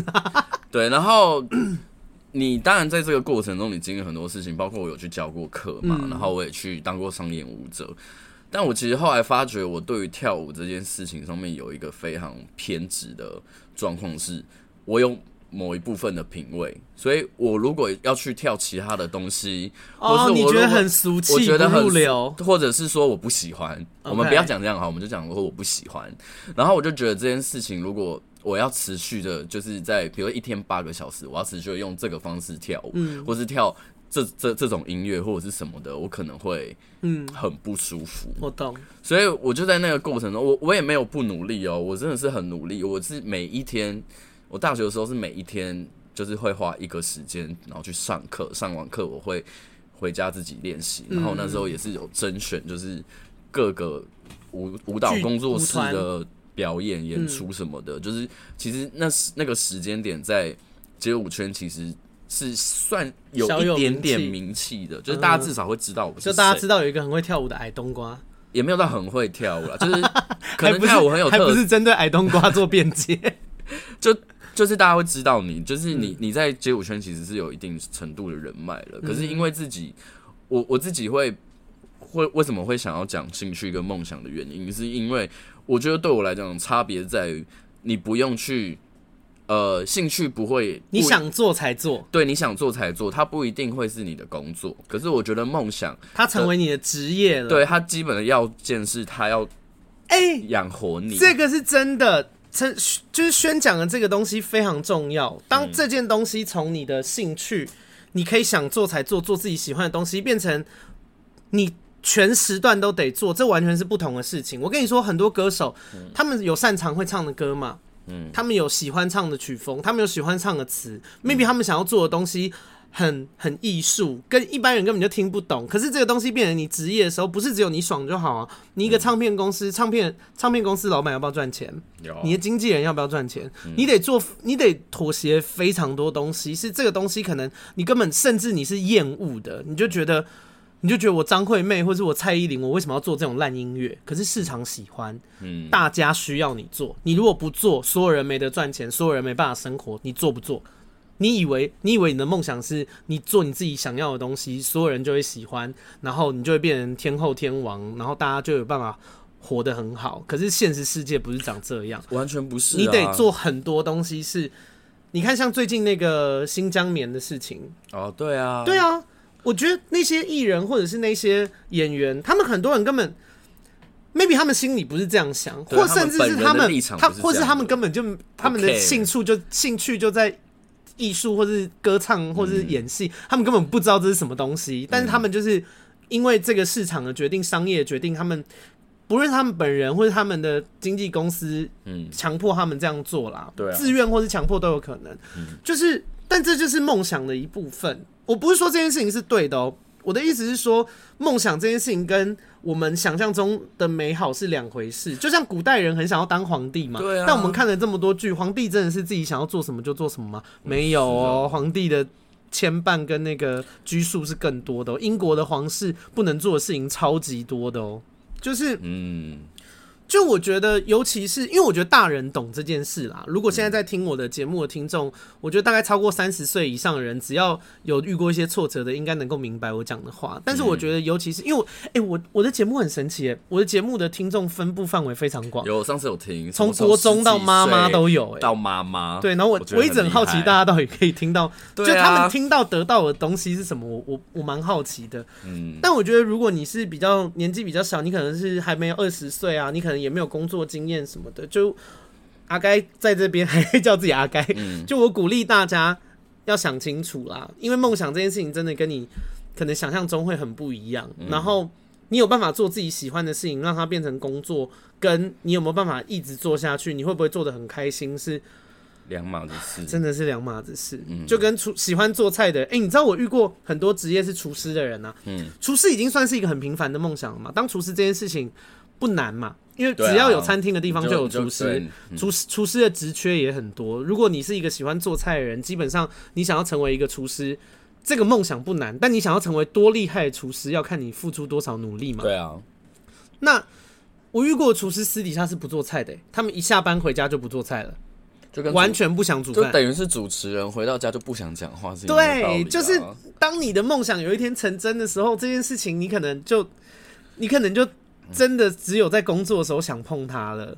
[SPEAKER 2] 对。然后 你当然在这个过程中，你经历很多事情，包括我有去教过课嘛，嗯、然后我也去当过商演舞者。但我其实后来发觉，我对于跳舞这件事情上面有一个非常偏执的状况，是我有。某一部分的品味，所以我如果要去跳其他的东西，
[SPEAKER 1] 哦，或是你觉得很俗气，
[SPEAKER 2] 我觉得很
[SPEAKER 1] 入流，
[SPEAKER 2] 或者是说我不喜欢.我们不要讲这样哈，我们就讲说我不喜欢。然后我就觉得这件事情，如果我要持续的，就是在比如一天八个小时，我要持续的用这个方式跳舞，嗯，或是跳这这这种音乐或者是什么的，我可能会嗯很不舒服。
[SPEAKER 1] 我懂，
[SPEAKER 2] 所以我就在那个过程中，我我也没有不努力哦，我真的是很努力，我是每一天。我大学的时候是每一天就是会花一个时间，然后去上课。上完课我会回家自己练习。然后那时候也是有甄选，就是各个舞舞蹈工作室的表演演出什么的。就是其实那那个时间点在街舞圈其实是算有一点点名气的，就是大家至少会知道我是谁。
[SPEAKER 1] 就大家知道有一个很会跳舞的矮冬瓜，
[SPEAKER 2] 也没有到很会跳舞啦，就是 可能跳舞很有特色，
[SPEAKER 1] 还不是针对矮冬瓜做辩解，
[SPEAKER 2] 就。就是大家会知道你，就是你你在街舞圈其实是有一定程度的人脉了。可是因为自己，我我自己会会为什么会想要讲兴趣跟梦想的原因，是因为我觉得对我来讲差别在于，你不用去呃兴趣不会，
[SPEAKER 1] 你想做才做，
[SPEAKER 2] 对，你想做才做，它不一定会是你的工作。可是我觉得梦想
[SPEAKER 1] 它成为你的职业了，
[SPEAKER 2] 对，它基本的要件是它要哎养活你，
[SPEAKER 1] 这个是真的。称就是宣讲的这个东西非常重要。当这件东西从你的兴趣，你可以想做才做，做自己喜欢的东西，变成你全时段都得做，这完全是不同的事情。我跟你说，很多歌手，他们有擅长会唱的歌嘛，嗯，他们有喜欢唱的曲风，他们有喜欢唱的词，maybe 他们想要做的东西。很很艺术，跟一般人根本就听不懂。可是这个东西变成你职业的时候，不是只有你爽就好啊。你一个唱片公司，嗯、唱片唱片公司老板要不要赚钱？有。你的经纪人要不要赚钱？嗯、你得做，你得妥协非常多东西。是这个东西，可能你根本甚至你是厌恶的，你就觉得，你就觉得我张惠妹或是我蔡依林，我为什么要做这种烂音乐？可是市场喜欢，嗯，大家需要你做。你如果不做，所有人没得赚钱，所有人没办法生活。你做不做？你以为你以为你的梦想是你做你自己想要的东西，所有人就会喜欢，然后你就会变成天后天王，然后大家就有办法活得很好。可是现实世界不是长这样，
[SPEAKER 2] 完全不是啊。
[SPEAKER 1] 你得做很多东西是，是你看像最近那个新疆棉的事情
[SPEAKER 2] 哦，对啊，
[SPEAKER 1] 对啊，我觉得那些艺人或者是那些演员，他们很多人根本 maybe 他们心里不是这样想，或甚至是他们他或是他们根本就他们的兴趣就兴趣就在。艺术，或是歌唱，或是演戏，嗯、他们根本不知道这是什么东西。但是他们就是因为这个市场的决定，商业决定，他们不论他们本人或是他们的经纪公司，嗯，强迫他们这样做啦。对、啊，自愿或是强迫都有可能。嗯、就是，但这就是梦想的一部分。我不是说这件事情是对的哦、喔。我的意思是说，梦想这件事情跟我们想象中的美好是两回事。就像古代人很想要当皇帝嘛，对啊。但我们看了这么多剧，皇帝真的是自己想要做什么就做什么吗？没有哦，皇帝的牵绊跟那个拘束是更多的哦。英国的皇室不能做的事情超级多的哦，就是嗯。就我觉得，尤其是因为我觉得大人懂这件事啦。如果现在在听我的节目的听众，我觉得大概超过三十岁以上的人，只要有遇过一些挫折的，应该能够明白我讲的话。但是我觉得，尤其是因为我，哎、欸，我我的节目很神奇，哎，我的节目的听众分布范围非常广。
[SPEAKER 2] 有上次有听，
[SPEAKER 1] 从国中到妈妈都有，哎，
[SPEAKER 2] 到妈妈。
[SPEAKER 1] 对，然后我我，我一直很好奇，大家到底可以听到，就他们听到得到的东西是什么？我我我蛮好奇的。嗯，但我觉得，如果你是比较年纪比较小，你可能是还没有二十岁啊，你可能。也没有工作经验什么的，就阿该在这边还会叫自己阿该，嗯、就我鼓励大家要想清楚啦，因为梦想这件事情真的跟你可能想象中会很不一样。嗯、然后你有办法做自己喜欢的事情，让它变成工作，跟你有没有办法一直做下去，你会不会做的很开心，是？
[SPEAKER 2] 两码子事，
[SPEAKER 1] 真的是两码子事。嗯、就跟厨喜欢做菜的，哎、欸，你知道我遇过很多职业是厨师的人啊，嗯，厨师已经算是一个很平凡的梦想了嘛，当厨师这件事情不难嘛。因为只要有餐厅的地方就有厨师，厨师厨师的职缺也很多。如果你是一个喜欢做菜的人，基本上你想要成为一个厨师，这个梦想不难。但你想要成为多厉害的厨师，要看你付出多少努力嘛。
[SPEAKER 2] 对啊。
[SPEAKER 1] 那我遇过厨师私底下是不做菜的，他们一下班回家就不做菜了，就跟完全不想煮饭，
[SPEAKER 2] 就等于是主持人回到家就不想讲话是。
[SPEAKER 1] 对，就是当你的梦想有一天成真的时候，这件事情你可能就，你可能就。真的只有在工作的时候想碰它了，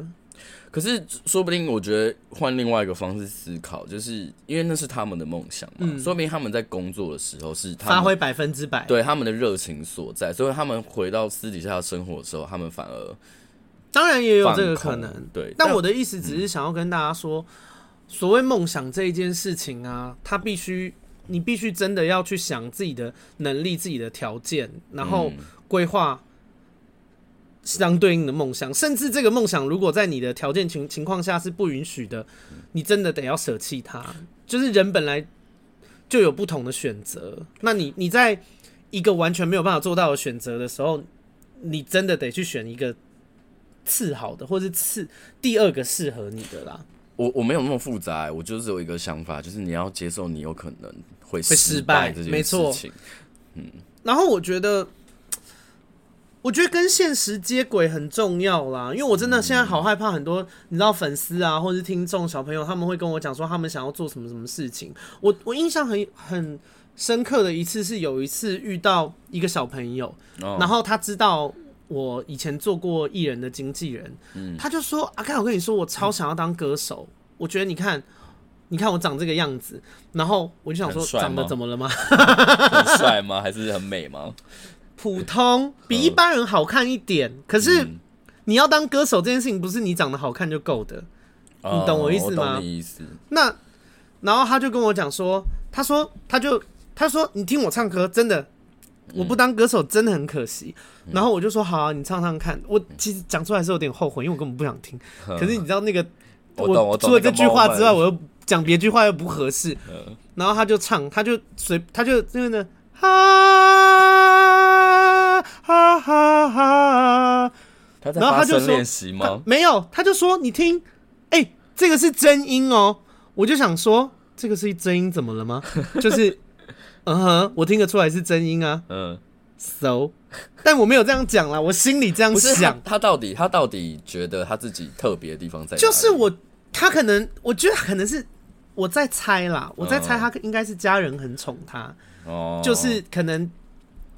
[SPEAKER 2] 可是说不定我觉得换另外一个方式思考，就是因为那是他们的梦想嘛，嗯、说明他们在工作的时候是
[SPEAKER 1] 发挥百分之百，
[SPEAKER 2] 对他们的热情所在，所以他们回到私底下的生活的时候，他们反而
[SPEAKER 1] 当然也有这个可能，
[SPEAKER 2] 对。
[SPEAKER 1] 但我的意思只是想要跟大家说，嗯、所谓梦想这一件事情啊，他必须你必须真的要去想自己的能力、自己的条件，然后规划。相对应的梦想，甚至这个梦想如果在你的条件情情况下是不允许的，你真的得要舍弃它。就是人本来就有不同的选择，那你你在一个完全没有办法做到的选择的时候，你真的得去选一个次好的，或是次第二个适合你的啦。
[SPEAKER 2] 我我没有那么复杂，我就是有一个想法，就是你要接受你有可能会失败这件事情。
[SPEAKER 1] 嗯，然后我觉得。我觉得跟现实接轨很重要啦，因为我真的现在好害怕很多，你知道粉丝啊，或者是听众小朋友，他们会跟我讲说他们想要做什么什么事情。我我印象很很深刻的一次是有一次遇到一个小朋友，然后他知道我以前做过艺人的经纪人，他就说：“阿看，我跟你说，我超想要当歌手。我觉得你看，你看我长这个样子。”然后我就想说：“长得怎么了吗？
[SPEAKER 2] 很帅吗？还是很美吗？”
[SPEAKER 1] 普通比一般人好看一点，嗯、可是你要当歌手这件事情不是你长得好看就够的，嗯、你懂我意思
[SPEAKER 2] 吗？
[SPEAKER 1] 那然后他就跟我讲说，他说他就他说你听我唱歌，真的我不当歌手真的很可惜。嗯、然后我就说好啊，你唱唱看。我其实讲出来是有点后悔，因为我根本不想听。嗯、可是你知道那个 我除了这句话之外，我又讲别句话又不合适。嗯、然后他就唱，他就随他就那个呢哈。哈哈哈！然后他就说：“没有，他就说你听，哎、欸，这个是真音哦。”我就想说：“这个是真音，怎么了吗？” 就是，嗯哼，我听得出来是真音啊。嗯，so，但我没有这样讲啦，我心里这样想。
[SPEAKER 2] 他，他到底，他到底觉得他自己特别的地方在哪里？
[SPEAKER 1] 就是我，他可能，我觉得可能是我在猜啦，我在猜他应该是家人很宠他，哦，就是可能。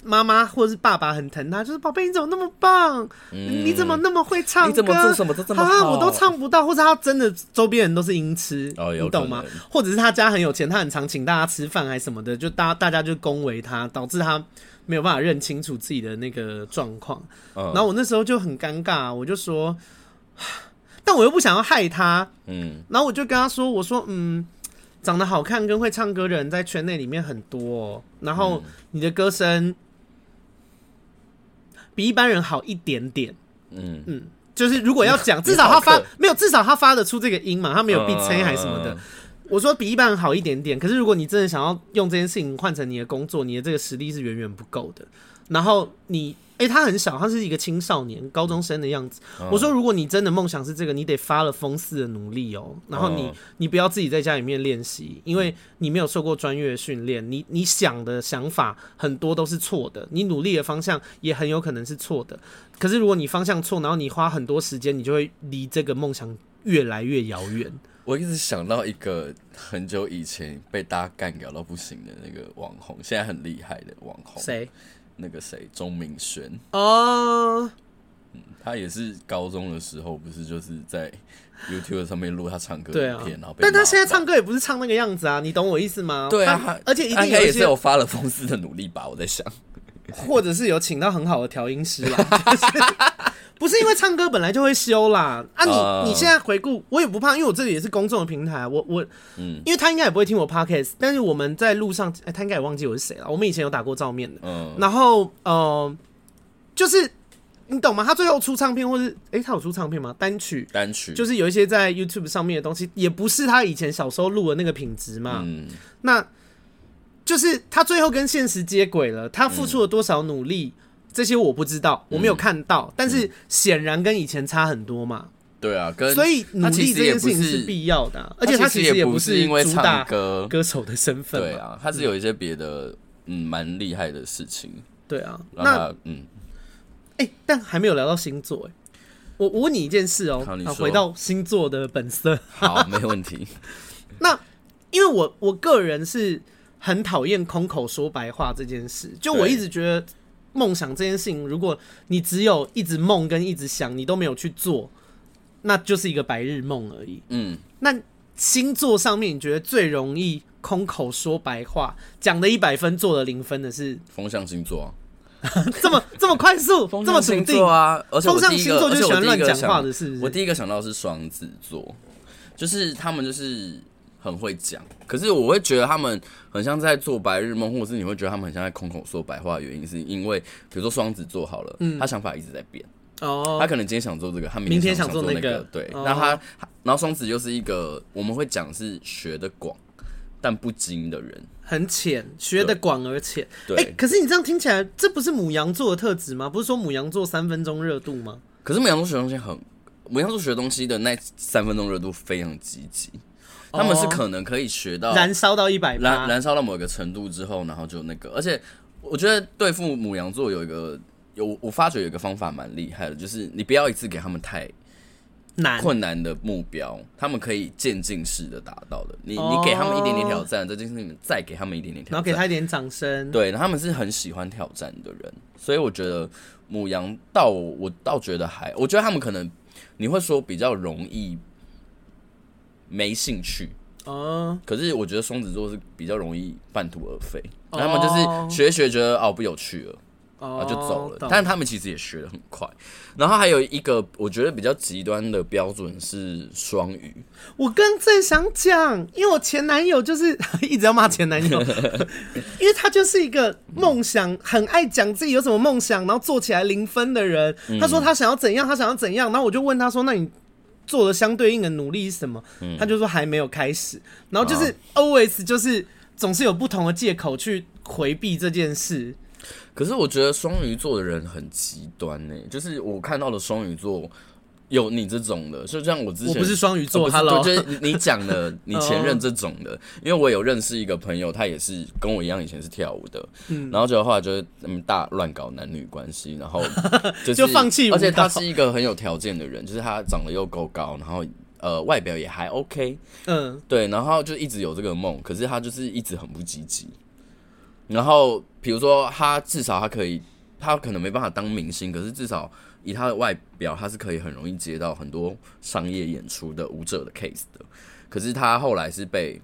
[SPEAKER 1] 妈妈或者是爸爸很疼他，就是宝贝，你怎么那么棒？嗯、你怎么那么会唱歌？
[SPEAKER 2] 你怎么做什么都这么好？
[SPEAKER 1] 啊，我都唱不到。或者他真的周边人都是音痴，哦、你懂吗？或者是他家很有钱，他很常请大家吃饭还是什么的，就大大家就恭维他，导致他没有办法认清楚自己的那个状况。嗯、然后我那时候就很尴尬，我就说，但我又不想要害他，嗯。然后我就跟他说，我说，嗯，长得好看跟会唱歌的人在圈内里面很多，哦，然后你的歌声。比一般人好一点点，嗯嗯，就是如果要讲，至少他发没有，至少他发得出这个音嘛，他没有 B 称还是什么的。我说比一般人好一点点，可是如果你真的想要用这件事情换成你的工作，你的这个实力是远远不够的。然后你哎、欸，他很小，他是一个青少年、高中生的样子。
[SPEAKER 2] 嗯、
[SPEAKER 1] 我说，如果你真的梦想是这个，你得发了疯似的努力哦。然后你，嗯、你不要自己在家里面练习，因为你没有受过专业的训练，你你想的想法很多都是错的，你努力的方向也很有可能是错的。可是如果你方向错，然后你花很多时间，你就会离这个梦想越来越遥远。
[SPEAKER 2] 我一直想到一个很久以前被大家干掉到不行的那个网红，现在很厉害的网红，
[SPEAKER 1] 谁？
[SPEAKER 2] 那个谁，钟明轩。
[SPEAKER 1] 哦，
[SPEAKER 2] 嗯，他也是高中的时候，不是就是在 YouTube 上面录他唱歌
[SPEAKER 1] 对啊，
[SPEAKER 2] 片，然后
[SPEAKER 1] 但他现在唱歌也不是唱那个样子啊，你懂我意思吗？
[SPEAKER 2] 对啊，
[SPEAKER 1] 而且一定
[SPEAKER 2] 应该也是有发了疯似的努力吧，我在想，
[SPEAKER 1] 或者是有请到很好的调音师啦。不是因为唱歌本来就会修啦啊你！你你现在回顾，我也不怕，因为我这里也是公众的平台，我我，嗯，因为他应该也不会听我 podcast，但是我们在路上，哎、欸，他应该也忘记我是谁了。我们以前有打过照面的，嗯，然后呃，就是你懂吗？他最后出唱片，或是哎、欸，他有出唱片吗？单曲，
[SPEAKER 2] 单曲，
[SPEAKER 1] 就是有一些在 YouTube 上面的东西，也不是他以前小时候录的那个品质嘛，嗯，那就是他最后跟现实接轨了，他付出了多少努力？嗯这些我不知道，我没有看到，嗯、但是显然跟以前差很多嘛。
[SPEAKER 2] 对啊，跟
[SPEAKER 1] 所以努力这件事情是必要的、啊，而且他其实也不是因为唱歌歌手的身份。
[SPEAKER 2] 对啊，他是有一些别的嗯蛮厉害的事情。
[SPEAKER 1] 对啊，那嗯，哎、欸，但还没有聊到星座哎、欸，我我问你一件事哦、喔，回到星座的本色，
[SPEAKER 2] 好，没问题。
[SPEAKER 1] 那因为我我个人是很讨厌空口说白话这件事，就我一直觉得。梦想这件事情，如果你只有一直梦跟一直想，你都没有去做，那就是一个白日梦而已。嗯，那星座上面，你觉得最容易空口说白话，讲的一百分，做的零分的是
[SPEAKER 2] 风象星座啊？
[SPEAKER 1] 这么这么快速，这么笃定
[SPEAKER 2] 啊？而且风象星座就喜欢乱讲话的
[SPEAKER 1] 是不是？
[SPEAKER 2] 我第一个想到是双子座，就是他们就是。很会讲，可是我会觉得他们很像在做白日梦，或者是你会觉得他们很像在空口说白话。原因是因为，比如说双子座好了，嗯，他想法一直在变哦，他可能今天想做这个，他明天想做那个，对。那他，然后双子又是一个我们会讲是学的广但不精的人，
[SPEAKER 1] 很浅，学的广而浅。对，哎，可是你这样听起来，这不是母羊座的特质吗？不是说母羊座三分钟热度吗？
[SPEAKER 2] 可是母羊座学东西很，母羊座学东西的那三分钟热度非常积极。他们是可能可以学到
[SPEAKER 1] 燃烧到一百，
[SPEAKER 2] 燃燃烧到某一个程度之后，然后就那个。而且我觉得对付母羊座有一个有，我发觉有一个方法蛮厉害的，就是你不要一次给他们太难困难的目标，他们可以渐进式的达到的。你你给他们一点点挑战，这件事情再给他们一点点挑战，
[SPEAKER 1] 然后给他一点掌声。
[SPEAKER 2] 对，他们是很喜欢挑战的人，所以我觉得母羊到我倒觉得还，我觉得他们可能你会说比较容易。没兴趣哦，可是我觉得双子座是比较容易半途而废，他们就是学学觉得哦不有趣了，然后就走了。但是他们其实也学的很快。然后还有一个我觉得比较极端的标准是双鱼。
[SPEAKER 1] 我刚正想讲，因为我前男友就是 一直要骂前男友，因为他就是一个梦想很爱讲自己有什么梦想，然后做起来零分的人。他说他想要怎样，他想要怎样，然后我就问他说：“那你？”做的相对应的努力是什么？嗯、他就说还没有开始，然后就是 always 就是总是有不同的借口去回避这件事。
[SPEAKER 2] 可是我觉得双鱼座的人很极端呢、欸，就是我看到的双鱼座。有你这种的，就像我之前，
[SPEAKER 1] 我不是双鱼座，Hello，
[SPEAKER 2] 就是你讲的 你前任这种的，因为我有认识一个朋友，他也是跟我一样，以前是跳舞的，嗯，然后就后来就是嗯大乱搞男女关系，然后 就是
[SPEAKER 1] 就放弃，
[SPEAKER 2] 而且他是一个很有条件的人，就是他长得又够高，然后呃外表也还 OK，嗯，对，然后就一直有这个梦，可是他就是一直很不积极，然后比如说他至少他可以，他可能没办法当明星，可是至少。以他的外表，他是可以很容易接到很多商业演出的舞者的 case 的。可是他后来是被，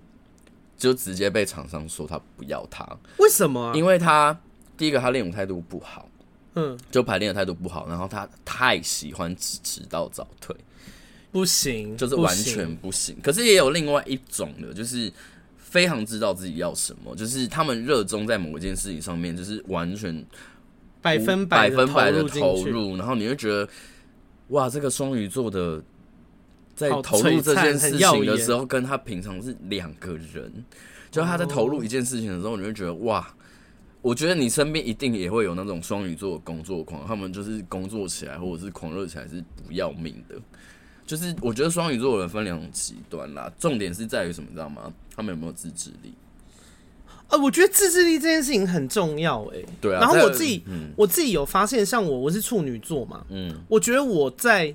[SPEAKER 2] 就直接被厂商说他不要他。
[SPEAKER 1] 为什么啊？
[SPEAKER 2] 因为他第一个他练舞态度不好，嗯，就排练的态度不好，然后他太喜欢迟迟到早退，
[SPEAKER 1] 不行，
[SPEAKER 2] 就是完全。不行。可是也有另外一种的，就是非常知道自己要什么，就是他们热衷在某一件事情上面，就是完全。
[SPEAKER 1] 百分百分百的
[SPEAKER 2] 投入，然后你会觉得，哇，这个双鱼座的在投入这件事情的时候，跟他平常是两个人。就他在投入一件事情的时候，你会觉得，哇，我觉得你身边一定也会有那种双鱼座的工作狂，他们就是工作起来或者是狂热起来是不要命的。就是我觉得双鱼座的人分两种极端啦，重点是在于什么，你知道吗？他们有没有自制力？
[SPEAKER 1] 呃，我觉得自制力这件事情很重要，欸，哎，
[SPEAKER 2] 对啊。
[SPEAKER 1] 然后我自己，嗯，我自己有发现，像我，我是处女座嘛，嗯，我觉得我在，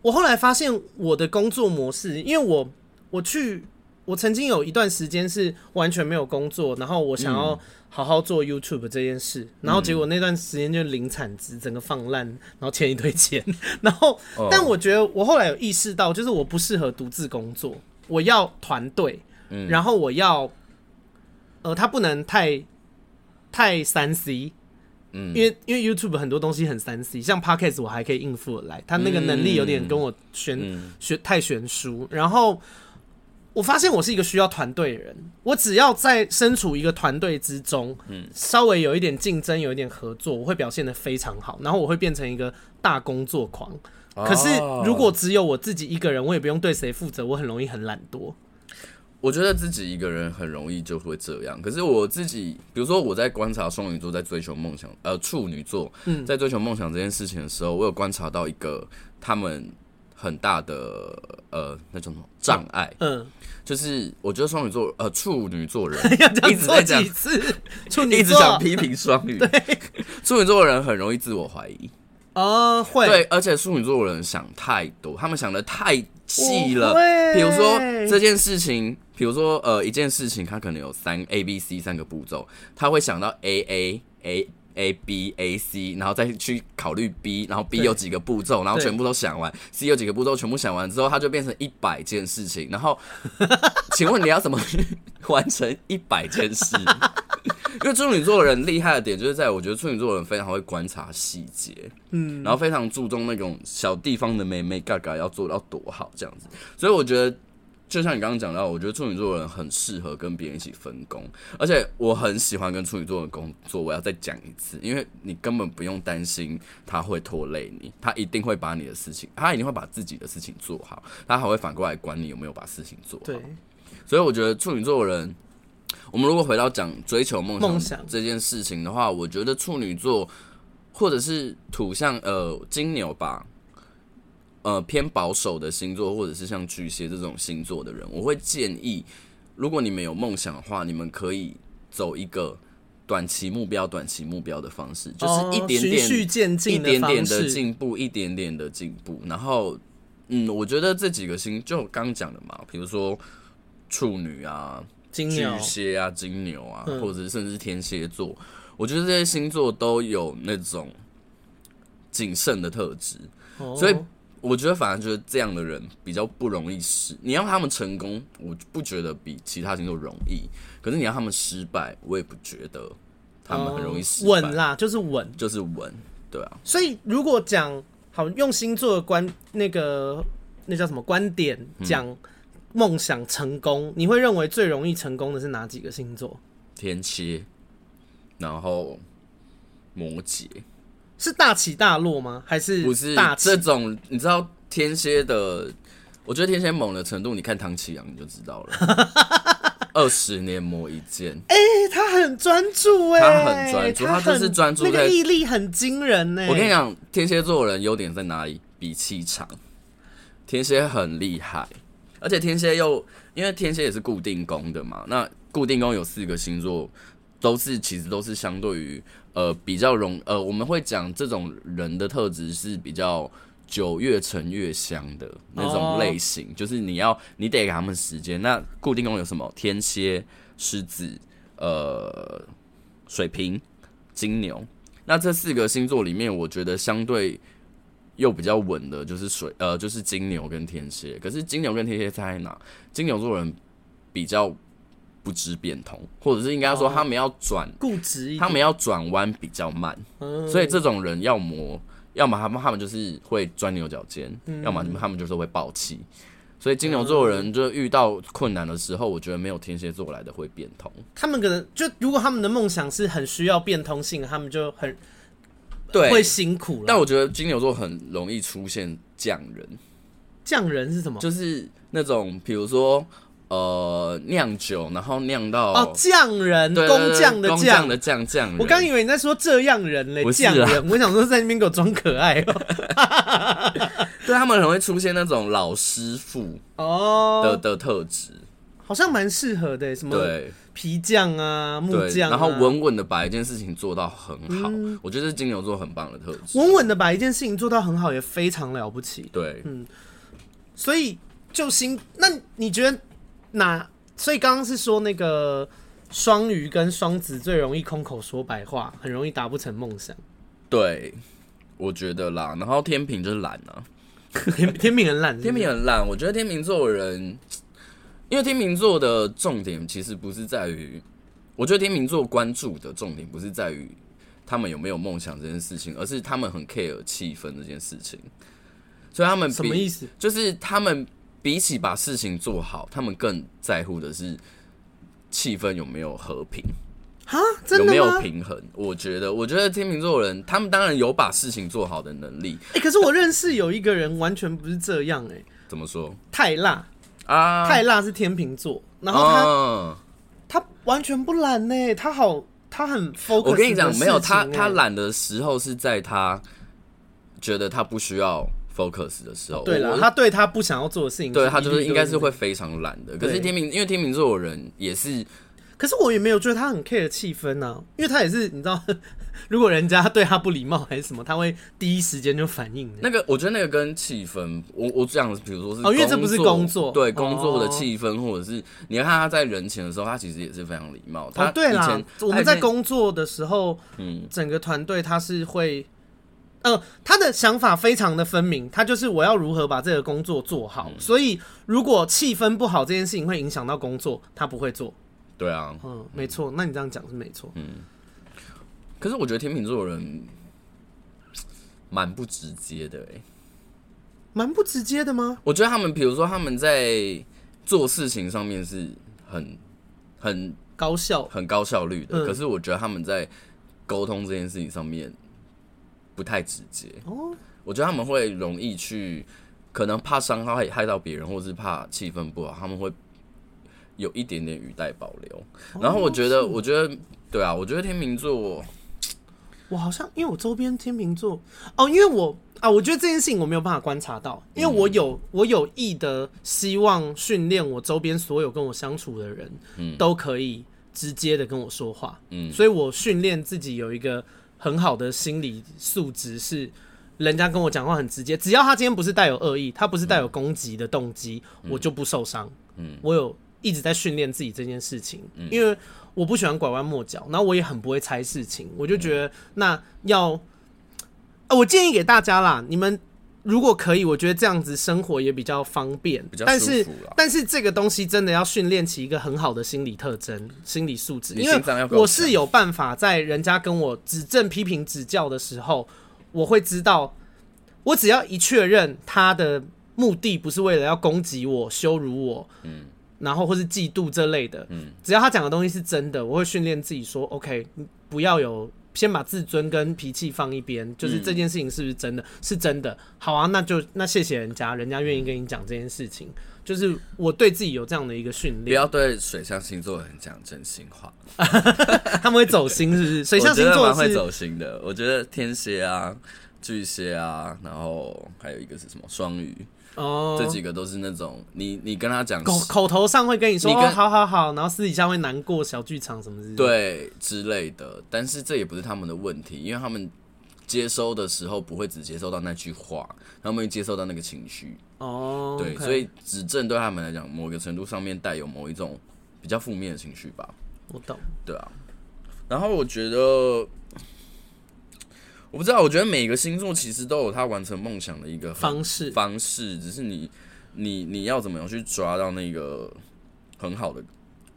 [SPEAKER 1] 我后来发现我的工作模式，因为我我去，我曾经有一段时间是完全没有工作，然后我想要好好做 YouTube 这件事，嗯，然后结果那段时间就零产值，整个放烂，然后欠一堆钱，然后，但我觉得我后来有意识到，就是我不适合独自工作，我要团队，嗯，然后我要。呃，它不能太太三 C，嗯，因为因为 YouTube 很多东西很三 C，像 Podcast 我还可以应付得来，它那个能力有点跟我悬悬、嗯、太悬殊。然后我发现我是一个需要团队的人，我只要在身处一个团队之中，嗯，稍微有一点竞争，有一点合作，我会表现得非常好，然后我会变成一个大工作狂。可是如果只有我自己一个人，我也不用对谁负责，我很容易很懒惰。
[SPEAKER 2] 我觉得自己一个人很容易就会这样，可是我自己，比如说我在观察双鱼座在追求梦想，呃，处女座在追求梦想这件事情的时候，我有观察到一个他们很大的呃那种障碍，嗯，就是我觉得双鱼座呃处女座人 一直在讲，一直想批评双鱼，对，处女座的人很容易自我怀疑，哦，会，对，而且处女座的人想太多，他们想的太细了，比如说这件事情。比如说，呃，一件事情，它可能有三 A、B、C 三个步骤，他会想到 A、A、A、A、B、A、C，然后再去考虑 B，然后 B 有几个步骤，然后全部都想完，C 有几个步骤，全部想完之后，它就变成一百件事情。然后，请问你要怎么去完成一百件事？因为处女座的人厉害的点就是在，我觉得处女座的人非常会观察细节，嗯，然后非常注重那种小地方的眉眉角角要做到多好这样子，所以我觉得。就像你刚刚讲到，我觉得处女座的人很适合跟别人一起分工，而且我很喜欢跟处女座的工作。我要再讲一次，因为你根本不用担心他会拖累你，他一定会把你的事情，他一定会把自己的事情做好，他还会反过来管你有没有把事情做好。对，所以我觉得处女座的人，我们如果回到讲追求梦想这件事情的话，我觉得处女座或者是土象呃金牛吧。呃，偏保守的星座，或者是像巨蟹这种星座的人，我会建议，如果你们有梦想的话，你们可以走一个短期目标、短期目标的方式，就是一点点、循序渐进、一点点的进步，一点点的进步。然后，嗯，我觉得这几个星，就刚讲的嘛，比如说处女啊、金牛、巨蟹啊、金牛啊，或者甚至天蝎座，我觉得这些星座都有那种谨慎的特质，所以。我觉得反而觉得这样的人比较不容易失。你要他们成功，我不觉得比其他星座容易。可是你要他们失败，我也不觉得他们很容易失败。
[SPEAKER 1] 稳啦，就是稳，
[SPEAKER 2] 就是稳，对啊。
[SPEAKER 1] 所以如果讲好用星座的观那个那叫什么观点讲梦想成功，你会认为最容易成功的是哪几个星座？
[SPEAKER 2] 天蝎，然后摩羯。
[SPEAKER 1] 是大起大落吗？还是
[SPEAKER 2] 不是这种？你知道天蝎的？我觉得天蝎猛的程度，你看唐启阳你就知道了。二十年磨一剑，
[SPEAKER 1] 哎、欸，他很专注、欸，哎，
[SPEAKER 2] 他很专注，他就是专注在，那个
[SPEAKER 1] 毅力很惊人、欸，哎。
[SPEAKER 2] 我跟你讲，天蝎座的人优点在哪里？比气场。天蝎很厉害，而且天蝎又因为天蝎也是固定宫的嘛，那固定宫有四个星座，都是其实都是相对于。呃，比较容呃，我们会讲这种人的特质是比较久越陈越香的那种类型就是你要你得给他们时间。那固定宫有什么？天蝎、狮子、呃，水瓶、金牛。那这四个星座里面，我觉得相对又比较稳的就是水呃，就是金牛跟天蝎。可是金牛跟天蝎在哪？金牛座人比较。不知变通，或者是应该说他们要转
[SPEAKER 1] 固执，
[SPEAKER 2] 他们要转弯比较慢，所以这种人要么要么他们他们就是会钻牛角尖，要么他们就是会爆气。所以金牛座的人就遇到困难的时候，我觉得没有天蝎座来的会变通。
[SPEAKER 1] 他们可能就如果他们的梦想是很需要变通性，他们就很对会辛苦。
[SPEAKER 2] 但我觉得金牛座很容易出现匠人，
[SPEAKER 1] 匠人是什么？
[SPEAKER 2] 就是那种比如说。呃酿酒，然后酿到
[SPEAKER 1] 哦匠人
[SPEAKER 2] 对
[SPEAKER 1] 工匠的匠
[SPEAKER 2] 的匠匠。
[SPEAKER 1] 我刚以为你在说这样人嘞，匠人。我想说在那边给我装可爱哦。
[SPEAKER 2] 对，他们很会出现那种老师傅
[SPEAKER 1] 哦
[SPEAKER 2] 的的特质，
[SPEAKER 1] 好像蛮适合的。什么对皮匠啊、木匠，
[SPEAKER 2] 然后稳稳的把一件事情做到很好。我觉得是金牛座很棒的特质，
[SPEAKER 1] 稳稳的把一件事情做到很好也非常了不起。
[SPEAKER 2] 对，
[SPEAKER 1] 嗯，所以就星，那你觉得？哪所以刚刚是说那个双鱼跟双子最容易空口说白话，很容易达不成梦想。
[SPEAKER 2] 对，我觉得啦。然后天平就是懒啊，
[SPEAKER 1] 天天秤很懒，
[SPEAKER 2] 天平很懒。我觉得天平座的人，因为天秤座的重点其实不是在于，我觉得天秤座关注的重点不是在于他们有没有梦想这件事情，而是他们很 care 气氛这件事情。所以他们
[SPEAKER 1] 什么意思？
[SPEAKER 2] 就是他们。比起把事情做好，他们更在乎的是气氛有没有和平
[SPEAKER 1] 啊？真的吗？
[SPEAKER 2] 有没有平衡？我觉得，我觉得天秤座的人，他们当然有把事情做好的能力。
[SPEAKER 1] 哎、欸，可是我认识有一个人完全不是这样、欸。哎，
[SPEAKER 2] 怎么说？
[SPEAKER 1] 太辣
[SPEAKER 2] 啊！
[SPEAKER 1] 太辣是天秤座，然后他、
[SPEAKER 2] 啊、
[SPEAKER 1] 他完全不懒呢、欸，他好，他很 focus。
[SPEAKER 2] 我跟你讲，没有他，他懒的时候是在他觉得他不需要。focus 的时候，
[SPEAKER 1] 对了，他对他不想要做的事情，
[SPEAKER 2] 对他就是应该是会非常懒的。可是天秤，因为天秤座的人也是，
[SPEAKER 1] 可是我也没有觉得他很 care 气氛呢，因为他也是你知道，如果人家对他不礼貌还是什么，他会第一时间就反应。
[SPEAKER 2] 那个我觉得那个跟气氛，我我这样子，比如说是
[SPEAKER 1] 哦，因为这不是工作，
[SPEAKER 2] 对工作的气氛，或者是你看他在人前的时候，他其实也是非常礼貌。他
[SPEAKER 1] 对啦，我们在工作的时候，嗯，整个团队他是会。呃，他的想法非常的分明，他就是我要如何把这个工作做好。嗯、所以如果气氛不好，这件事情会影响到工作，他不会做。
[SPEAKER 2] 对啊，
[SPEAKER 1] 嗯，没错。那你这样讲是没错。
[SPEAKER 2] 嗯。可是我觉得天秤座的人蛮不直接的，哎，
[SPEAKER 1] 蛮不直接的吗？
[SPEAKER 2] 我觉得他们，比如说他们在做事情上面是很很
[SPEAKER 1] 高效、
[SPEAKER 2] 很高效率的。
[SPEAKER 1] 嗯、
[SPEAKER 2] 可是我觉得他们在沟通这件事情上面。不太直接哦，我觉得他们会容易去，可能怕伤害害到别人，或是怕气氛不好，他们会有一点点语带保留。然后我觉得，我觉得，对啊，我觉得天秤座，
[SPEAKER 1] 我好像因为我周边天秤座哦，因为我啊，我觉得这件事情我没有办法观察到，因为我有我有意的希望训练我周边所有跟我相处的人，嗯，都可以直接的跟我说话，嗯，所以我训练自己有一个。很好的心理素质是，人家跟我讲话很直接，只要他今天不是带有恶意，他不是带有攻击的动机，嗯、我就不受伤。嗯，我有一直在训练自己这件事情，嗯、因为我不喜欢拐弯抹角，然后我也很不会猜事情，我就觉得那要，啊，我建议给大家啦，你们。如果可以，我觉得这样子生活也比较方便。
[SPEAKER 2] 比较
[SPEAKER 1] 但是，但是这个东西真的要训练起一个很好的心理特征、心理素质。因为我是有办法在人家跟我指正、批评、指教的时候，我会知道，我只要一确认他的目的不是为了要攻击我、羞辱我，嗯，然后或是嫉妒这类的，嗯，只要他讲的东西是真的，我会训练自己说，OK，不要有。先把自尊跟脾气放一边，就是这件事情是不是真的？嗯、是真的。好啊，那就那谢谢人家，人家愿意跟你讲这件事情，就是我对自己有这样的一个训练。
[SPEAKER 2] 不要对水象星座人讲真心话，
[SPEAKER 1] 他们会走心，是不是？水象星座
[SPEAKER 2] 会走心的。我觉得天蝎啊、巨蟹啊，然后还有一个是什么双鱼。哦，oh, 这几个都是那种你你跟他讲
[SPEAKER 1] 口口头上会跟你说你跟哦，好好好，然后私底下会难过小剧场什么之类的，
[SPEAKER 2] 对之类的。但是这也不是他们的问题，因为他们接收的时候不会只接收到那句话，他们会接收到那个情绪。哦，oh, 对.所以指正对他们来讲，某个程度上面带有某一种比较负面的情绪吧。
[SPEAKER 1] 我懂，
[SPEAKER 2] 对啊。然后我觉得。我不知道，我觉得每个星座其实都有他完成梦想的一个
[SPEAKER 1] 方式，
[SPEAKER 2] 方式只是你你你要怎么样去抓到那个很好的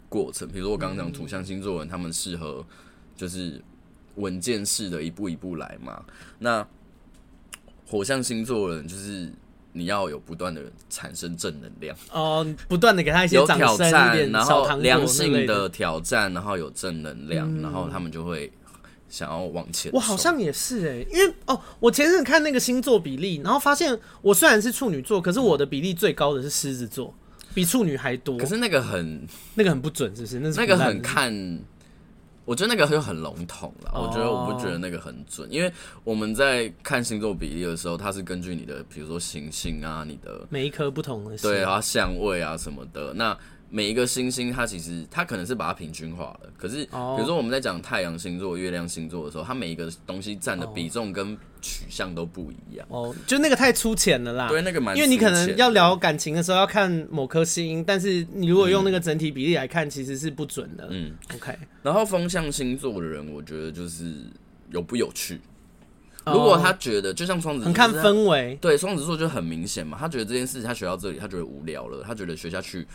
[SPEAKER 2] 过程。比如说我刚刚讲土象星座人，他们适合就是稳健式的一步一步来嘛。那火象星座人就是你要有不断的产生正能量
[SPEAKER 1] 哦，不断的给他一些
[SPEAKER 2] 有挑战，然后良性的挑战，然后有正能量，嗯、然后他们就会。想要往前，
[SPEAKER 1] 我好像也是哎、欸，因为哦，我前阵看那个星座比例，然后发现我虽然是处女座，可是我的比例最高的是狮子座。比处女还多。
[SPEAKER 2] 可是那个很，
[SPEAKER 1] 那个很不准，是不是？那
[SPEAKER 2] 个很看，我觉得那个就很笼统了。
[SPEAKER 1] 哦、
[SPEAKER 2] 我觉得我不觉得那个很准，因为我们在看星座比例的时候，它是根据你的，比如说行星啊，你的
[SPEAKER 1] 每一颗不同的
[SPEAKER 2] 对啊相位啊什么的那。每一个星星，它其实它可能是把它平均化了。可是，比如说我们在讲太阳星座、月亮星座的时候，它每一个东西占的比重跟取向都不一样。
[SPEAKER 1] 哦，就那个太粗浅了啦。
[SPEAKER 2] 对，那个蛮。
[SPEAKER 1] 因为你可能要聊感情的时候要看某颗星，但是你如果用那个整体比例来看，其实是不准的。嗯，OK。
[SPEAKER 2] 然后风象星座的人，我觉得就是有不有趣。如果他觉得就像双子座，
[SPEAKER 1] 很看氛围。
[SPEAKER 2] 对，双子座就很明显嘛。他觉得这件事他学到这里，他觉得无聊了，他觉得学下去。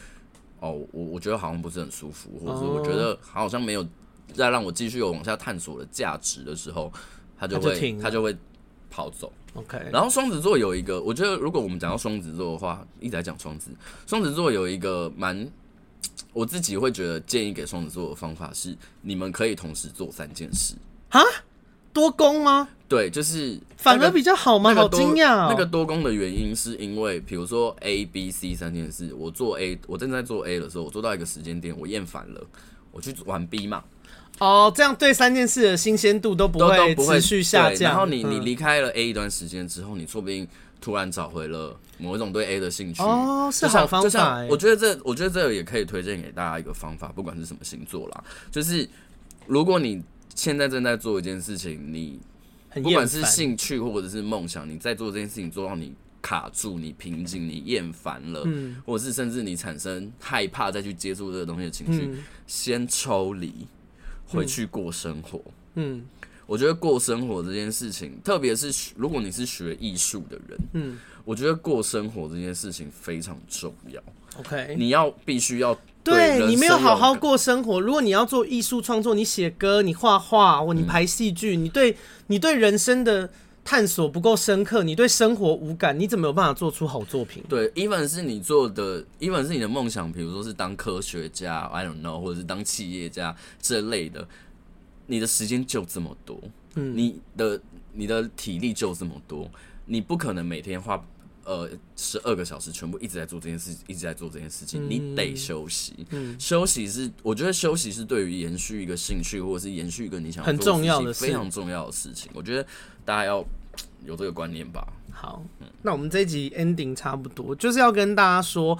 [SPEAKER 2] 哦，我我觉得好像不是很舒服，或者说我觉得好像没有再让我继续有往下探索的价值的时候，他就会他就，他就会跑走。
[SPEAKER 1] OK，
[SPEAKER 2] 然后双子座有一个，我觉得如果我们讲到双子座的话，一直在讲双子，双子座有一个蛮，我自己会觉得建议给双子座的方法是，你们可以同时做三件事
[SPEAKER 1] 啊。多工吗？
[SPEAKER 2] 对，就是
[SPEAKER 1] 反而比较好吗？好惊讶！
[SPEAKER 2] 那个多工的原因是因为，比如说 A、B、C 三件事，我做 A，我正在做 A 的时候，我做到一个时间点，我厌烦了，我去玩 B 嘛。
[SPEAKER 1] 哦，这样对三件事的新鲜度都不会持续下降。
[SPEAKER 2] 然后你你离开了 A 一段时间之后，你说不定突然找回了某一种对 A 的兴趣。
[SPEAKER 1] 哦，是好方法。
[SPEAKER 2] 我觉得这，我觉得这个也可以推荐给大家一个方法，不管是什么星座啦，就是如果你。现在正在做一件事情，你不管是兴趣或者是梦想，你在做这件事情做到你卡住、你瓶颈、你厌烦了，嗯，或者是甚至你产生害怕再去接触这个东西的情绪，嗯，先抽离，回去过生活。嗯，我觉得过生活这件事情，特别是如果你是学艺术的人，嗯，我觉得过生活这件事情非常重要。
[SPEAKER 1] OK，
[SPEAKER 2] 你要必须要。
[SPEAKER 1] 对，你没有好好过生活。如果你要做艺术创作，你写歌、你画画或你排戏剧，你对你对人生的探索不够深刻，你对生活无感，你怎么有办法做出好作品？
[SPEAKER 2] 对，even 是你做的，even 是你的梦想，比如说是当科学家，I don't know，或者是当企业家这类的，你的时间就这么多，嗯，你的你的体力就这么多，你不可能每天花。呃，十二个小时全部一直在做这件事，一直在做这件事情，嗯、你得休息。嗯、休息是，我觉得休息是对于延续一个兴趣，或者是延续一个你想要的事情，很重要的非常重要的事情。我觉得大家要有这个观念吧。
[SPEAKER 1] 好，嗯、那我们这一集 ending 差不多，就是要跟大家说，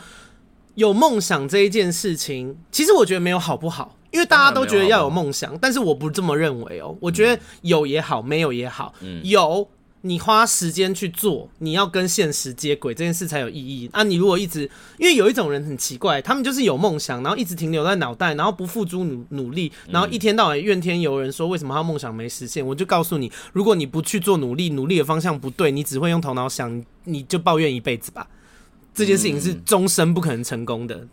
[SPEAKER 1] 有梦想这一件事情，其实我觉得没有好不好，因为大家都觉得要有梦想，但是我不这么认为哦、喔。我觉得有也好，没有也好，嗯、有。你花时间去做，你要跟现实接轨，这件事才有意义啊！你如果一直，因为有一种人很奇怪，他们就是有梦想，然后一直停留在脑袋，然后不付诸努努力，然后一天到晚怨天尤人，说为什么他梦想没实现？我就告诉你，如果你不去做努力，努力的方向不对，你只会用头脑想，你就抱怨一辈子吧。这件事情是终身不可能成功的。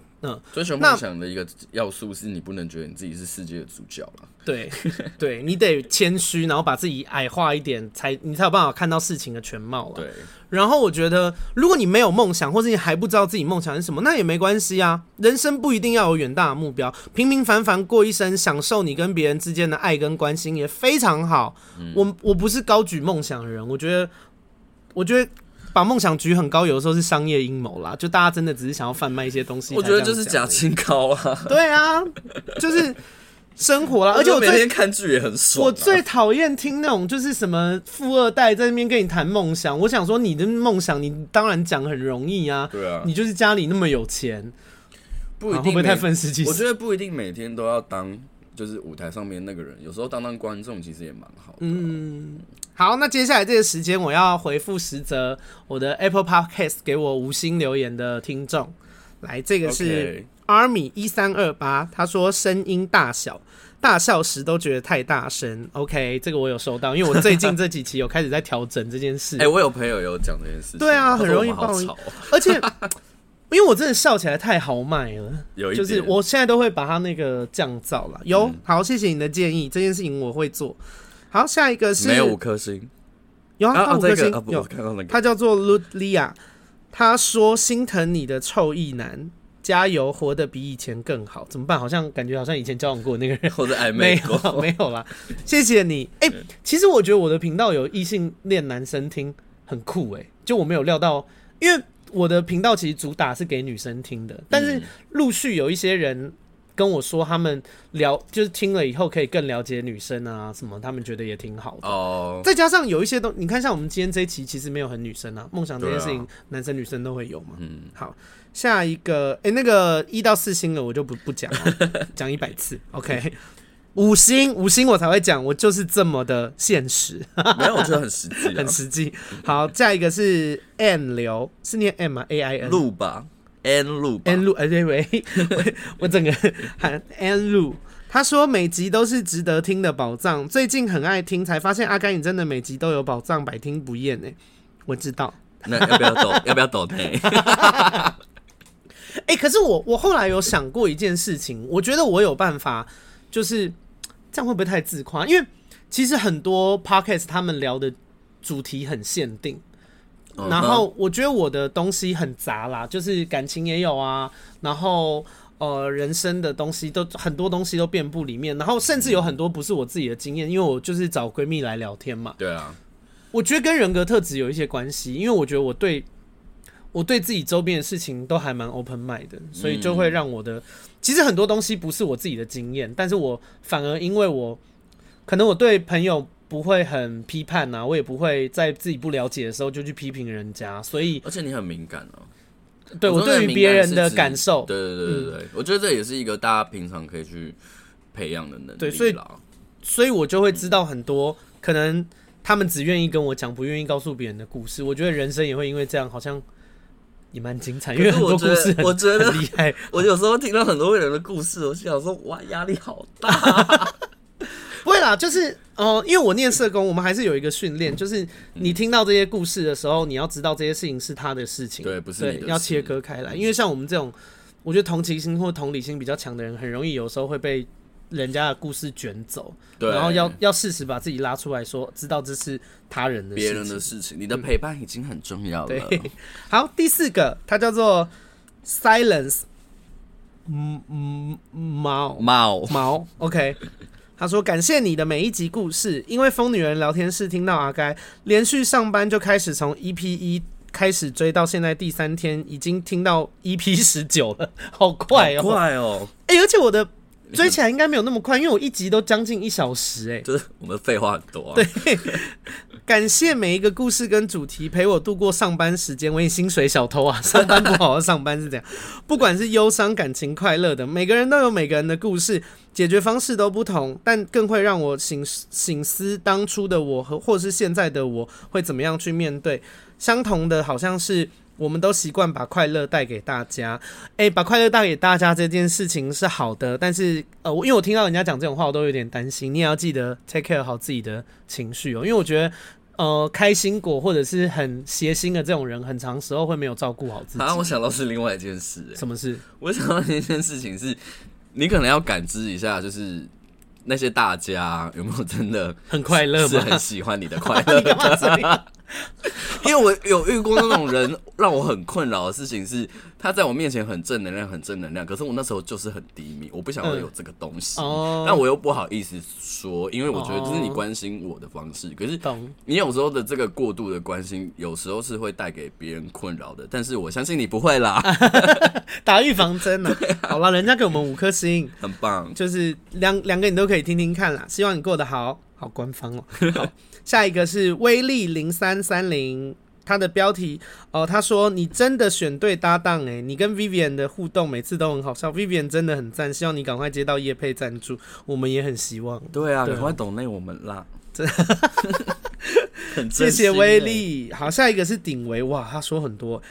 [SPEAKER 2] 追求梦想的一个要素是你不能觉得你自己是世界的主角了。
[SPEAKER 1] 对，对你得谦虚，然后把自己矮化一点，才你才有办法看到事情的全貌了。
[SPEAKER 2] 对。
[SPEAKER 1] 然后我觉得，如果你没有梦想，或者你还不知道自己梦想是什么，那也没关系啊。人生不一定要有远大的目标，平平凡凡过一生，享受你跟别人之间的爱跟关心也非常好。嗯、我我不是高举梦想的人，我觉得，我觉得。把梦想举很高，有的时候是商业阴谋啦，就大家真的只是想要贩卖一些东西。
[SPEAKER 2] 我觉得就是假清高啊。
[SPEAKER 1] 对啊，就是生活啦。而且我
[SPEAKER 2] 每天看剧也很爽啊。
[SPEAKER 1] 我最讨厌听那种就是什么富二代在那边跟你谈梦想。我想说，你的梦想你当然讲很容易啊。
[SPEAKER 2] 对啊，
[SPEAKER 1] 你就是家里那么有钱，
[SPEAKER 2] 不一定，
[SPEAKER 1] 会不会太愤世嫉俗？
[SPEAKER 2] 我觉得不一定每天都要当。就是舞台上面那个人，有时候当当观众其实也蛮好的。
[SPEAKER 1] 嗯，好，那接下来这个时间我要回复十则我的 Apple Podcast 给我无心留言的听众。来，这个是 Army 一三二八，他说声音大小，大笑时都觉得太大声。OK，这个我有收到，因为我最近这几期有开始在调整这件事。
[SPEAKER 2] 哎、欸，我有朋友有讲这件事。
[SPEAKER 1] 对啊，很容易爆音，而且。因为我真的笑起来太豪迈了，
[SPEAKER 2] 有一，
[SPEAKER 1] 就是我现在都会把它那个降噪了。有，嗯、好，谢谢你的建议，这件事情我会做。好，下一个是
[SPEAKER 2] 没有五颗星，
[SPEAKER 1] 有啊，啊五颗星，
[SPEAKER 2] 啊、有。看到那个，
[SPEAKER 1] 他叫做 Ludlia，他说心疼你的臭意男，加油，活得比以前更好，怎么办？好像感觉好像以前交往过那个人，
[SPEAKER 2] 或者暧昧过，
[SPEAKER 1] 没有，没有啦。谢谢你，哎、欸，其实我觉得我的频道有异性恋男生听很酷、欸，哎，就我没有料到，因为。我的频道其实主打是给女生听的，但是陆续有一些人跟我说，他们聊就是听了以后可以更了解女生啊什么，他们觉得也挺好的哦。再加上有一些东，你看像我们今天这一期其实没有很女生啊，梦想这件事情男生女生都会有嘛。嗯，好，下一个，哎，那个一到四星的我就不不讲了，讲一百次，OK。五星五星我才会讲，我就是这么的现实。
[SPEAKER 2] 没有，我觉得很实际，
[SPEAKER 1] 很实际。好，下一个是 N 流，是念 M 吗？A I N
[SPEAKER 2] 路吧，N 路
[SPEAKER 1] ，N 路。哎，对喂，我整个喊 N 路。他说每集都是值得听的宝藏，最近很爱听，才发现阿甘你真的每集都有宝藏，百听不厌呢。我知道，
[SPEAKER 2] 那要不要抖？要不要抖内？
[SPEAKER 1] 哎，可是我我后来有想过一件事情，我觉得我有办法，就是。这样会不会太自夸？因为其实很多 podcast 他们聊的主题很限定，uh. 然后我觉得我的东西很杂啦，就是感情也有啊，然后呃人生的东西都很多东西都遍布里面，然后甚至有很多不是我自己的经验，因为我就是找闺蜜来聊天嘛。
[SPEAKER 2] 对啊，
[SPEAKER 1] 我觉得跟人格特质有一些关系，因为我觉得我对我对自己周边的事情都还蛮 open mind 的，所以就会让我的。其实很多东西不是我自己的经验，但是我反而因为我可能我对朋友不会很批判呐、啊，我也不会在自己不了解的时候就去批评人家，所以
[SPEAKER 2] 而且你很敏感哦、
[SPEAKER 1] 啊。对我，我对于别人的感受，
[SPEAKER 2] 对对对对对，嗯、我觉得这也是一个大家平常可以去培养的能力。
[SPEAKER 1] 对，所以所以我就会知道很多、嗯、可能他们只愿意跟我讲，不愿意告诉别人的故事。我觉得人生也会因为这样，好像。也蛮精彩，因为很多故事
[SPEAKER 2] 我觉得
[SPEAKER 1] 厉害。
[SPEAKER 2] 我有时候听到很多人的故事，我想说，哇，压力好大。
[SPEAKER 1] 不会啦，就是哦、呃，因为我念社工，我们还是有一个训练，就是你听到这些故事的时候，你要知道这些事情是他的事情，
[SPEAKER 2] 对，不是你的，
[SPEAKER 1] 要切割开来。因为像我们这种，我觉得同情心或同理心比较强的人，很容易有时候会被。人家的故事卷走，对，然后要要适时把自己拉出来说，知道这是他人的事情，
[SPEAKER 2] 别人的事情，你的陪伴已经很重要了。
[SPEAKER 1] 对，好，第四个，它叫做 Silence，嗯嗯，猫。猫。猫，OK。他说感谢你的每一集故事，因为疯女人聊天室听到阿该，连续上班就开始从 EP 一开始追到现在第三天，已经听到 EP 十九了，好快哦，
[SPEAKER 2] 快哦，
[SPEAKER 1] 哎、欸，而且我的。追起来应该没有那么快，因为我一集都将近一小时哎、欸，
[SPEAKER 2] 就是我们废话很多、啊。
[SPEAKER 1] 对，感谢每一个故事跟主题陪我度过上班时间，我也薪水小偷啊，上班不好好上班是这样。不管是忧伤、感情、快乐的，每个人都有每个人的故事，解决方式都不同，但更会让我醒醒思当初的我和或是现在的我会怎么样去面对。相同的，好像是。我们都习惯把快乐带给大家，哎、欸，把快乐带给大家这件事情是好的，但是呃，我因为我听到人家讲这种话，我都有点担心。你也要记得 take care 好自己的情绪哦，因为我觉得呃，开心果或者是很谐星的这种人，很长时候会没有照顾好自己。啊，
[SPEAKER 2] 我想到是另外一件事，
[SPEAKER 1] 什么事？
[SPEAKER 2] 我想到一件事情是，你可能要感知一下，就是那些大家有没有真的
[SPEAKER 1] 很快乐，
[SPEAKER 2] 是很喜欢你的快乐。因为我有遇过那种人，让我很困扰的事情是，他在我面前很正能量，很正能量，可是我那时候就是很低迷，我不想要有这个东西，嗯、但我又不好意思说，因为我觉得这是你关心我的方式。可是你有时候的这个过度的关心，有时候是会带给别人困扰的。但是我相信你不会啦，
[SPEAKER 1] 打预防针呢。啊、好了，人家给我们五颗星，
[SPEAKER 2] 很棒，
[SPEAKER 1] 就是两两个你都可以听听看啦。希望你过得好，好官方哦。好。下一个是威力零三三零，他的标题哦，他说你真的选对搭档诶，你跟 Vivian 的互动每次都很好笑，Vivian 真的很赞，希望你赶快接到叶配赞助，我们也很希望。
[SPEAKER 2] 对啊，赶快懂内我们啦，真的，
[SPEAKER 1] 谢谢威力。好，下一个是鼎维，哇，他说很多。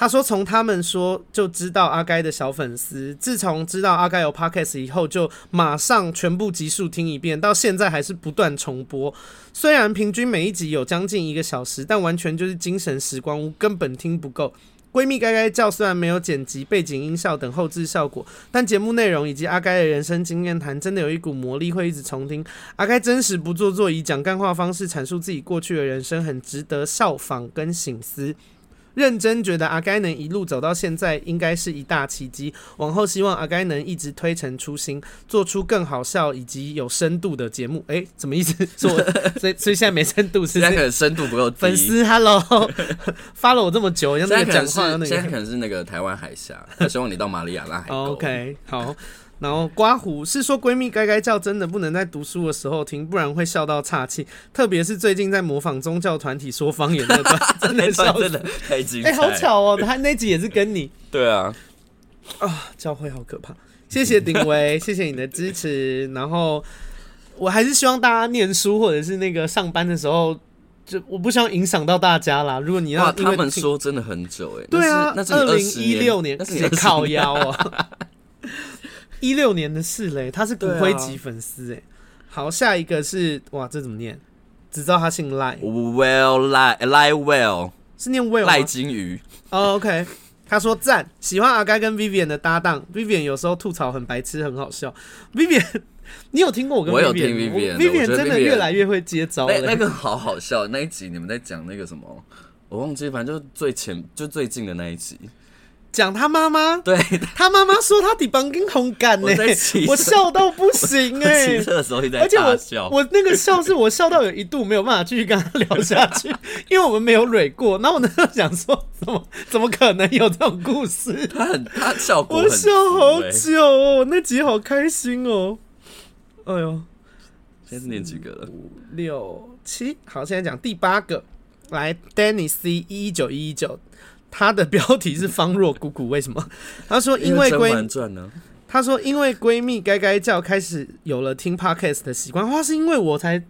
[SPEAKER 1] 他说：“从他们说就知道阿该的小粉丝，自从知道阿该有 podcast 以后，就马上全部集数听一遍，到现在还是不断重播。虽然平均每一集有将近一个小时，但完全就是精神时光屋，根本听不够。闺蜜该该叫虽然没有剪辑、背景音效等后置效果，但节目内容以及阿该的人生经验谈，真的有一股魔力，会一直重听。阿该真实不做作，以讲干话方式阐述自己过去的人生，很值得效仿跟省思。”认真觉得阿该能一路走到现在，应该是一大奇迹。往后希望阿该能一直推陈出新，做出更好笑以及有深度的节目。哎、欸，什么一直？做 所以所以现在没深度是，是？
[SPEAKER 2] 现在可能深度不够。
[SPEAKER 1] 粉丝，Hello，发了我这么久，像那个讲话那个，
[SPEAKER 2] 现在可能是那个台湾海峡，希望你到马里亚纳海沟。
[SPEAKER 1] OK，好。然后刮胡是说闺蜜该该叫真的不能在读书的时候听，不然会笑到岔气。特别是最近在模仿宗教团体说方言那段，真的笑真的太精彩。哎、欸，好巧哦，他那集也是跟你。
[SPEAKER 2] 对啊，
[SPEAKER 1] 啊，教会好可怕。谢谢鼎维，谢谢你的支持。然后我还是希望大家念书或者是那个上班的时候，就我不希望影响到大家啦。如果你要，
[SPEAKER 2] 他们说真的很久哎。
[SPEAKER 1] 对啊，那是二零一六年，那是你的靠腰啊。一六年的事嘞，他是骨灰级粉丝哎、啊。好，下一个是哇，这怎么念？只知道他姓赖。
[SPEAKER 2] Well 赖赖 Well
[SPEAKER 1] 是念 Well
[SPEAKER 2] 赖金鱼。
[SPEAKER 1] Oh, OK，他说赞，喜欢阿该跟 Vivian 的搭档。Vivian 有时候吐槽很白痴，很好笑。Vivian，你有听过我跟 Vivian？我有听
[SPEAKER 2] Vivian，Vivian
[SPEAKER 1] 真的越来越会接招。
[SPEAKER 2] 那那个好好笑，那一集你们在讲那个什么？我忘记，反正就是最前就最近的那一集。
[SPEAKER 1] 讲他妈妈，
[SPEAKER 2] 对
[SPEAKER 1] 他妈妈说他底邦跟红感呢，我笑到不行哎、欸，而且我我那个笑是我笑到有一度没有办法继续跟他聊下去，因为我们没有蕊过。然后我那时候想说，怎么怎么可能有这种故事？
[SPEAKER 2] 他很他笑过，
[SPEAKER 1] 我笑好久哦，那集好开心哦。哎呦，
[SPEAKER 2] 现在是念几个了？
[SPEAKER 1] 五六七，好，现在讲第八个，来，Danny C 一一九一一九。他的标题是方若姑姑，为什么？他说因为闺，他说因为闺蜜该该叫开始有了听 podcast 的习惯，话是因为我才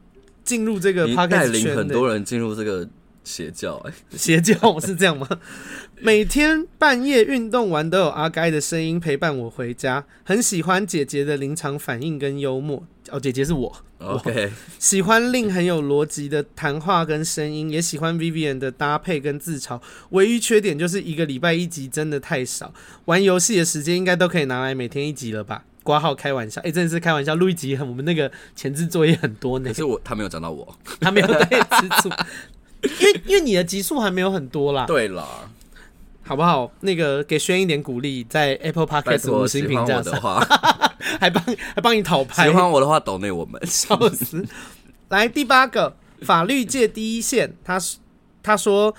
[SPEAKER 1] 进入这个 podcast 带领
[SPEAKER 2] 很多人进入这个邪教、欸，哎，
[SPEAKER 1] 邪教是这样吗？每天半夜运动完都有阿该的声音陪伴我回家，很喜欢姐姐的临场反应跟幽默。哦，姐姐是我。OK，喜欢令很有逻辑的谈话跟声音，也喜欢 Vivian 的搭配跟自嘲。唯一缺点就是一个礼拜一集真的太少，玩游戏的时间应该都可以拿来每天一集了吧？挂号开玩笑，哎、欸，真的是开玩笑。录一集很，我们那个前置作业很多呢。可
[SPEAKER 2] 是我他没有讲到我，
[SPEAKER 1] 他没有在 吃醋，因为因为你的集数还没有很多啦。
[SPEAKER 2] 对啦，
[SPEAKER 1] 好不好？那个给轩一点鼓励，在 Apple Podcast 五星评价的话。还帮还帮你讨拍，
[SPEAKER 2] 喜欢我的话抖内我们，
[SPEAKER 1] 笑死！来第八个，法律界第一线，他他说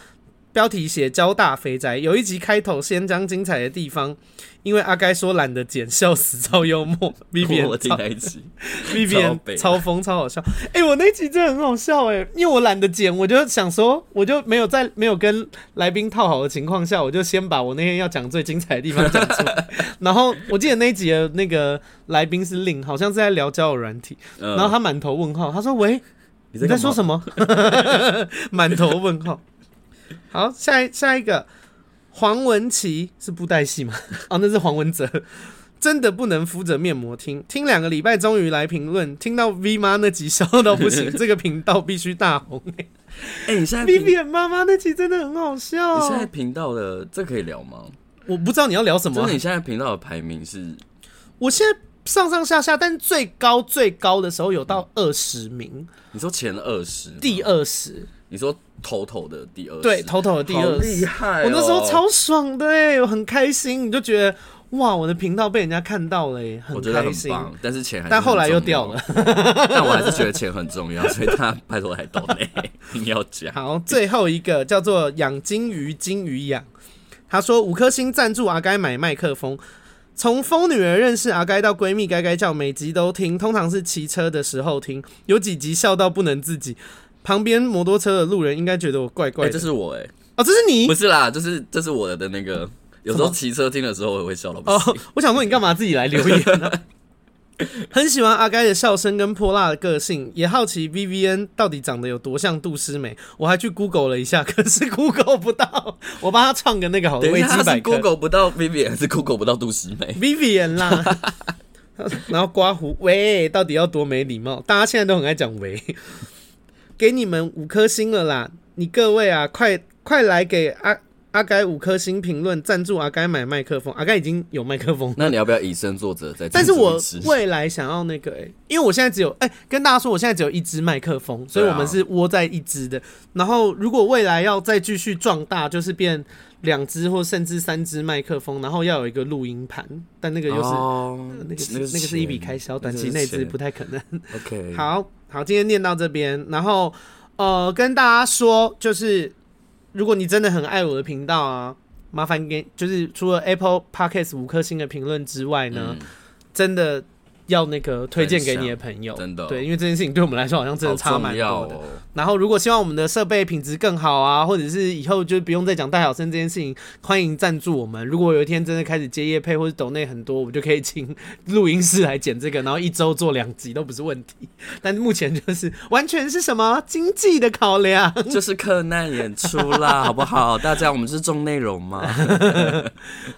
[SPEAKER 1] 标题写交大肥宅，有一集开头先将精彩的地方，因为阿该说懒得剪，笑死，超幽默。Vivian
[SPEAKER 2] 我听那一集，
[SPEAKER 1] Vivian 超疯，超好笑。哎、欸，我那集真的很好笑哎、欸，因为我懒得剪，我就想说，我就没有在没有跟来宾套好的情况下，我就先把我那天要讲最精彩的地方讲出来。然后我记得那一集的那个来宾是令，好像是在聊交友软体，然后他满头问号，他说：“喂，你在，你在说什么？”满头问号。好，下一下一个黄文琪是布袋戏吗？哦，那是黄文哲。真的不能敷着面膜听，听两个礼拜终于来评论，听到 V 妈那集笑到不行，这个频道必须大红哎、欸！哎、欸，你现在 Vivian 妈妈那集真的很好笑。
[SPEAKER 2] 你现在频道的这可以聊吗？
[SPEAKER 1] 我不知道你要聊什么、啊。
[SPEAKER 2] 就是你现在频道的排名是？
[SPEAKER 1] 我现在上上下下，但最高最高的时候有到二十名。
[SPEAKER 2] 你说前二十？
[SPEAKER 1] 第二十？
[SPEAKER 2] 你说？头头的第二，
[SPEAKER 1] 对，头头的第二，厉害、哦！我那时候超爽的哎，我很开心，你就觉得哇，我的频道被人家看到了哎，很开心。
[SPEAKER 2] 很但是钱还是，
[SPEAKER 1] 但后来又掉了。
[SPEAKER 2] 但我还是觉得钱很重要，所以他拜托来抖内，你要讲。
[SPEAKER 1] 好，最后一个叫做养金鱼，金鱼养。他说五颗星赞助阿该买麦克风，从疯女儿认识阿该到闺蜜该该叫，每集都听，通常是骑车的时候听，有几集笑到不能自己。旁边摩托车的路人应该觉得我怪怪的。
[SPEAKER 2] 欸、这是我哎、欸，
[SPEAKER 1] 哦，这是你？
[SPEAKER 2] 不是啦，就是这是我的的那个，有时候骑车听的时候我也会笑到不行。
[SPEAKER 1] 哦，我想说你干嘛自己来留言呢、啊？很喜欢阿该的笑声跟泼辣的个性，也好奇 VVN 到底长得有多像杜诗美。我还去 Google 了一下，可是 Google 不到。我帮他创个那个好维基百科。
[SPEAKER 2] Google 不到 VVN 还是 Google 不到杜诗美
[SPEAKER 1] ？VVN 啦。然后刮胡，喂，到底要多没礼貌？大家现在都很爱讲喂。给你们五颗星了啦！你各位啊，快快来给阿阿该五颗星评论，赞助阿该买麦克风。阿该已经有麦克风，
[SPEAKER 2] 那你要不要以身作则？再，
[SPEAKER 1] 但是我未来想要那个、欸，因为我现在只有哎、欸，跟大家说，我现在只有一支麦克风，所以我们是窝在一支的。然后如果未来要再继续壮大，就是变两支或甚至三支麦克风，然后要有一个录音盘，但那个又是、哦、那个是那个是一笔开销，短期内是不太可能。
[SPEAKER 2] OK，
[SPEAKER 1] 好好，今天念到这边，然后呃，跟大家说就是。如果你真的很爱我的频道啊，麻烦给就是除了 Apple Podcast 五颗星的评论之外呢，嗯、真的。要那个推荐给你的朋友，
[SPEAKER 2] 真的
[SPEAKER 1] 对，因为这件事情对我们来说好像真的差蛮多的。
[SPEAKER 2] 哦、
[SPEAKER 1] 然后，如果希望我们的设备品质更好啊，或者是以后就不用再讲大小声这件事情，欢迎赞助我们。如果有一天真的开始接业配或者抖内很多，我们就可以请录音室来剪这个，然后一周做两集都不是问题。但目前就是完全是什么经济的考量，
[SPEAKER 2] 就是克难演出啦，好不好？大家我们是重内容嘛。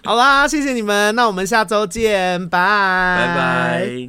[SPEAKER 1] 好啦，谢谢你们，那我们下周见，拜
[SPEAKER 2] 拜拜。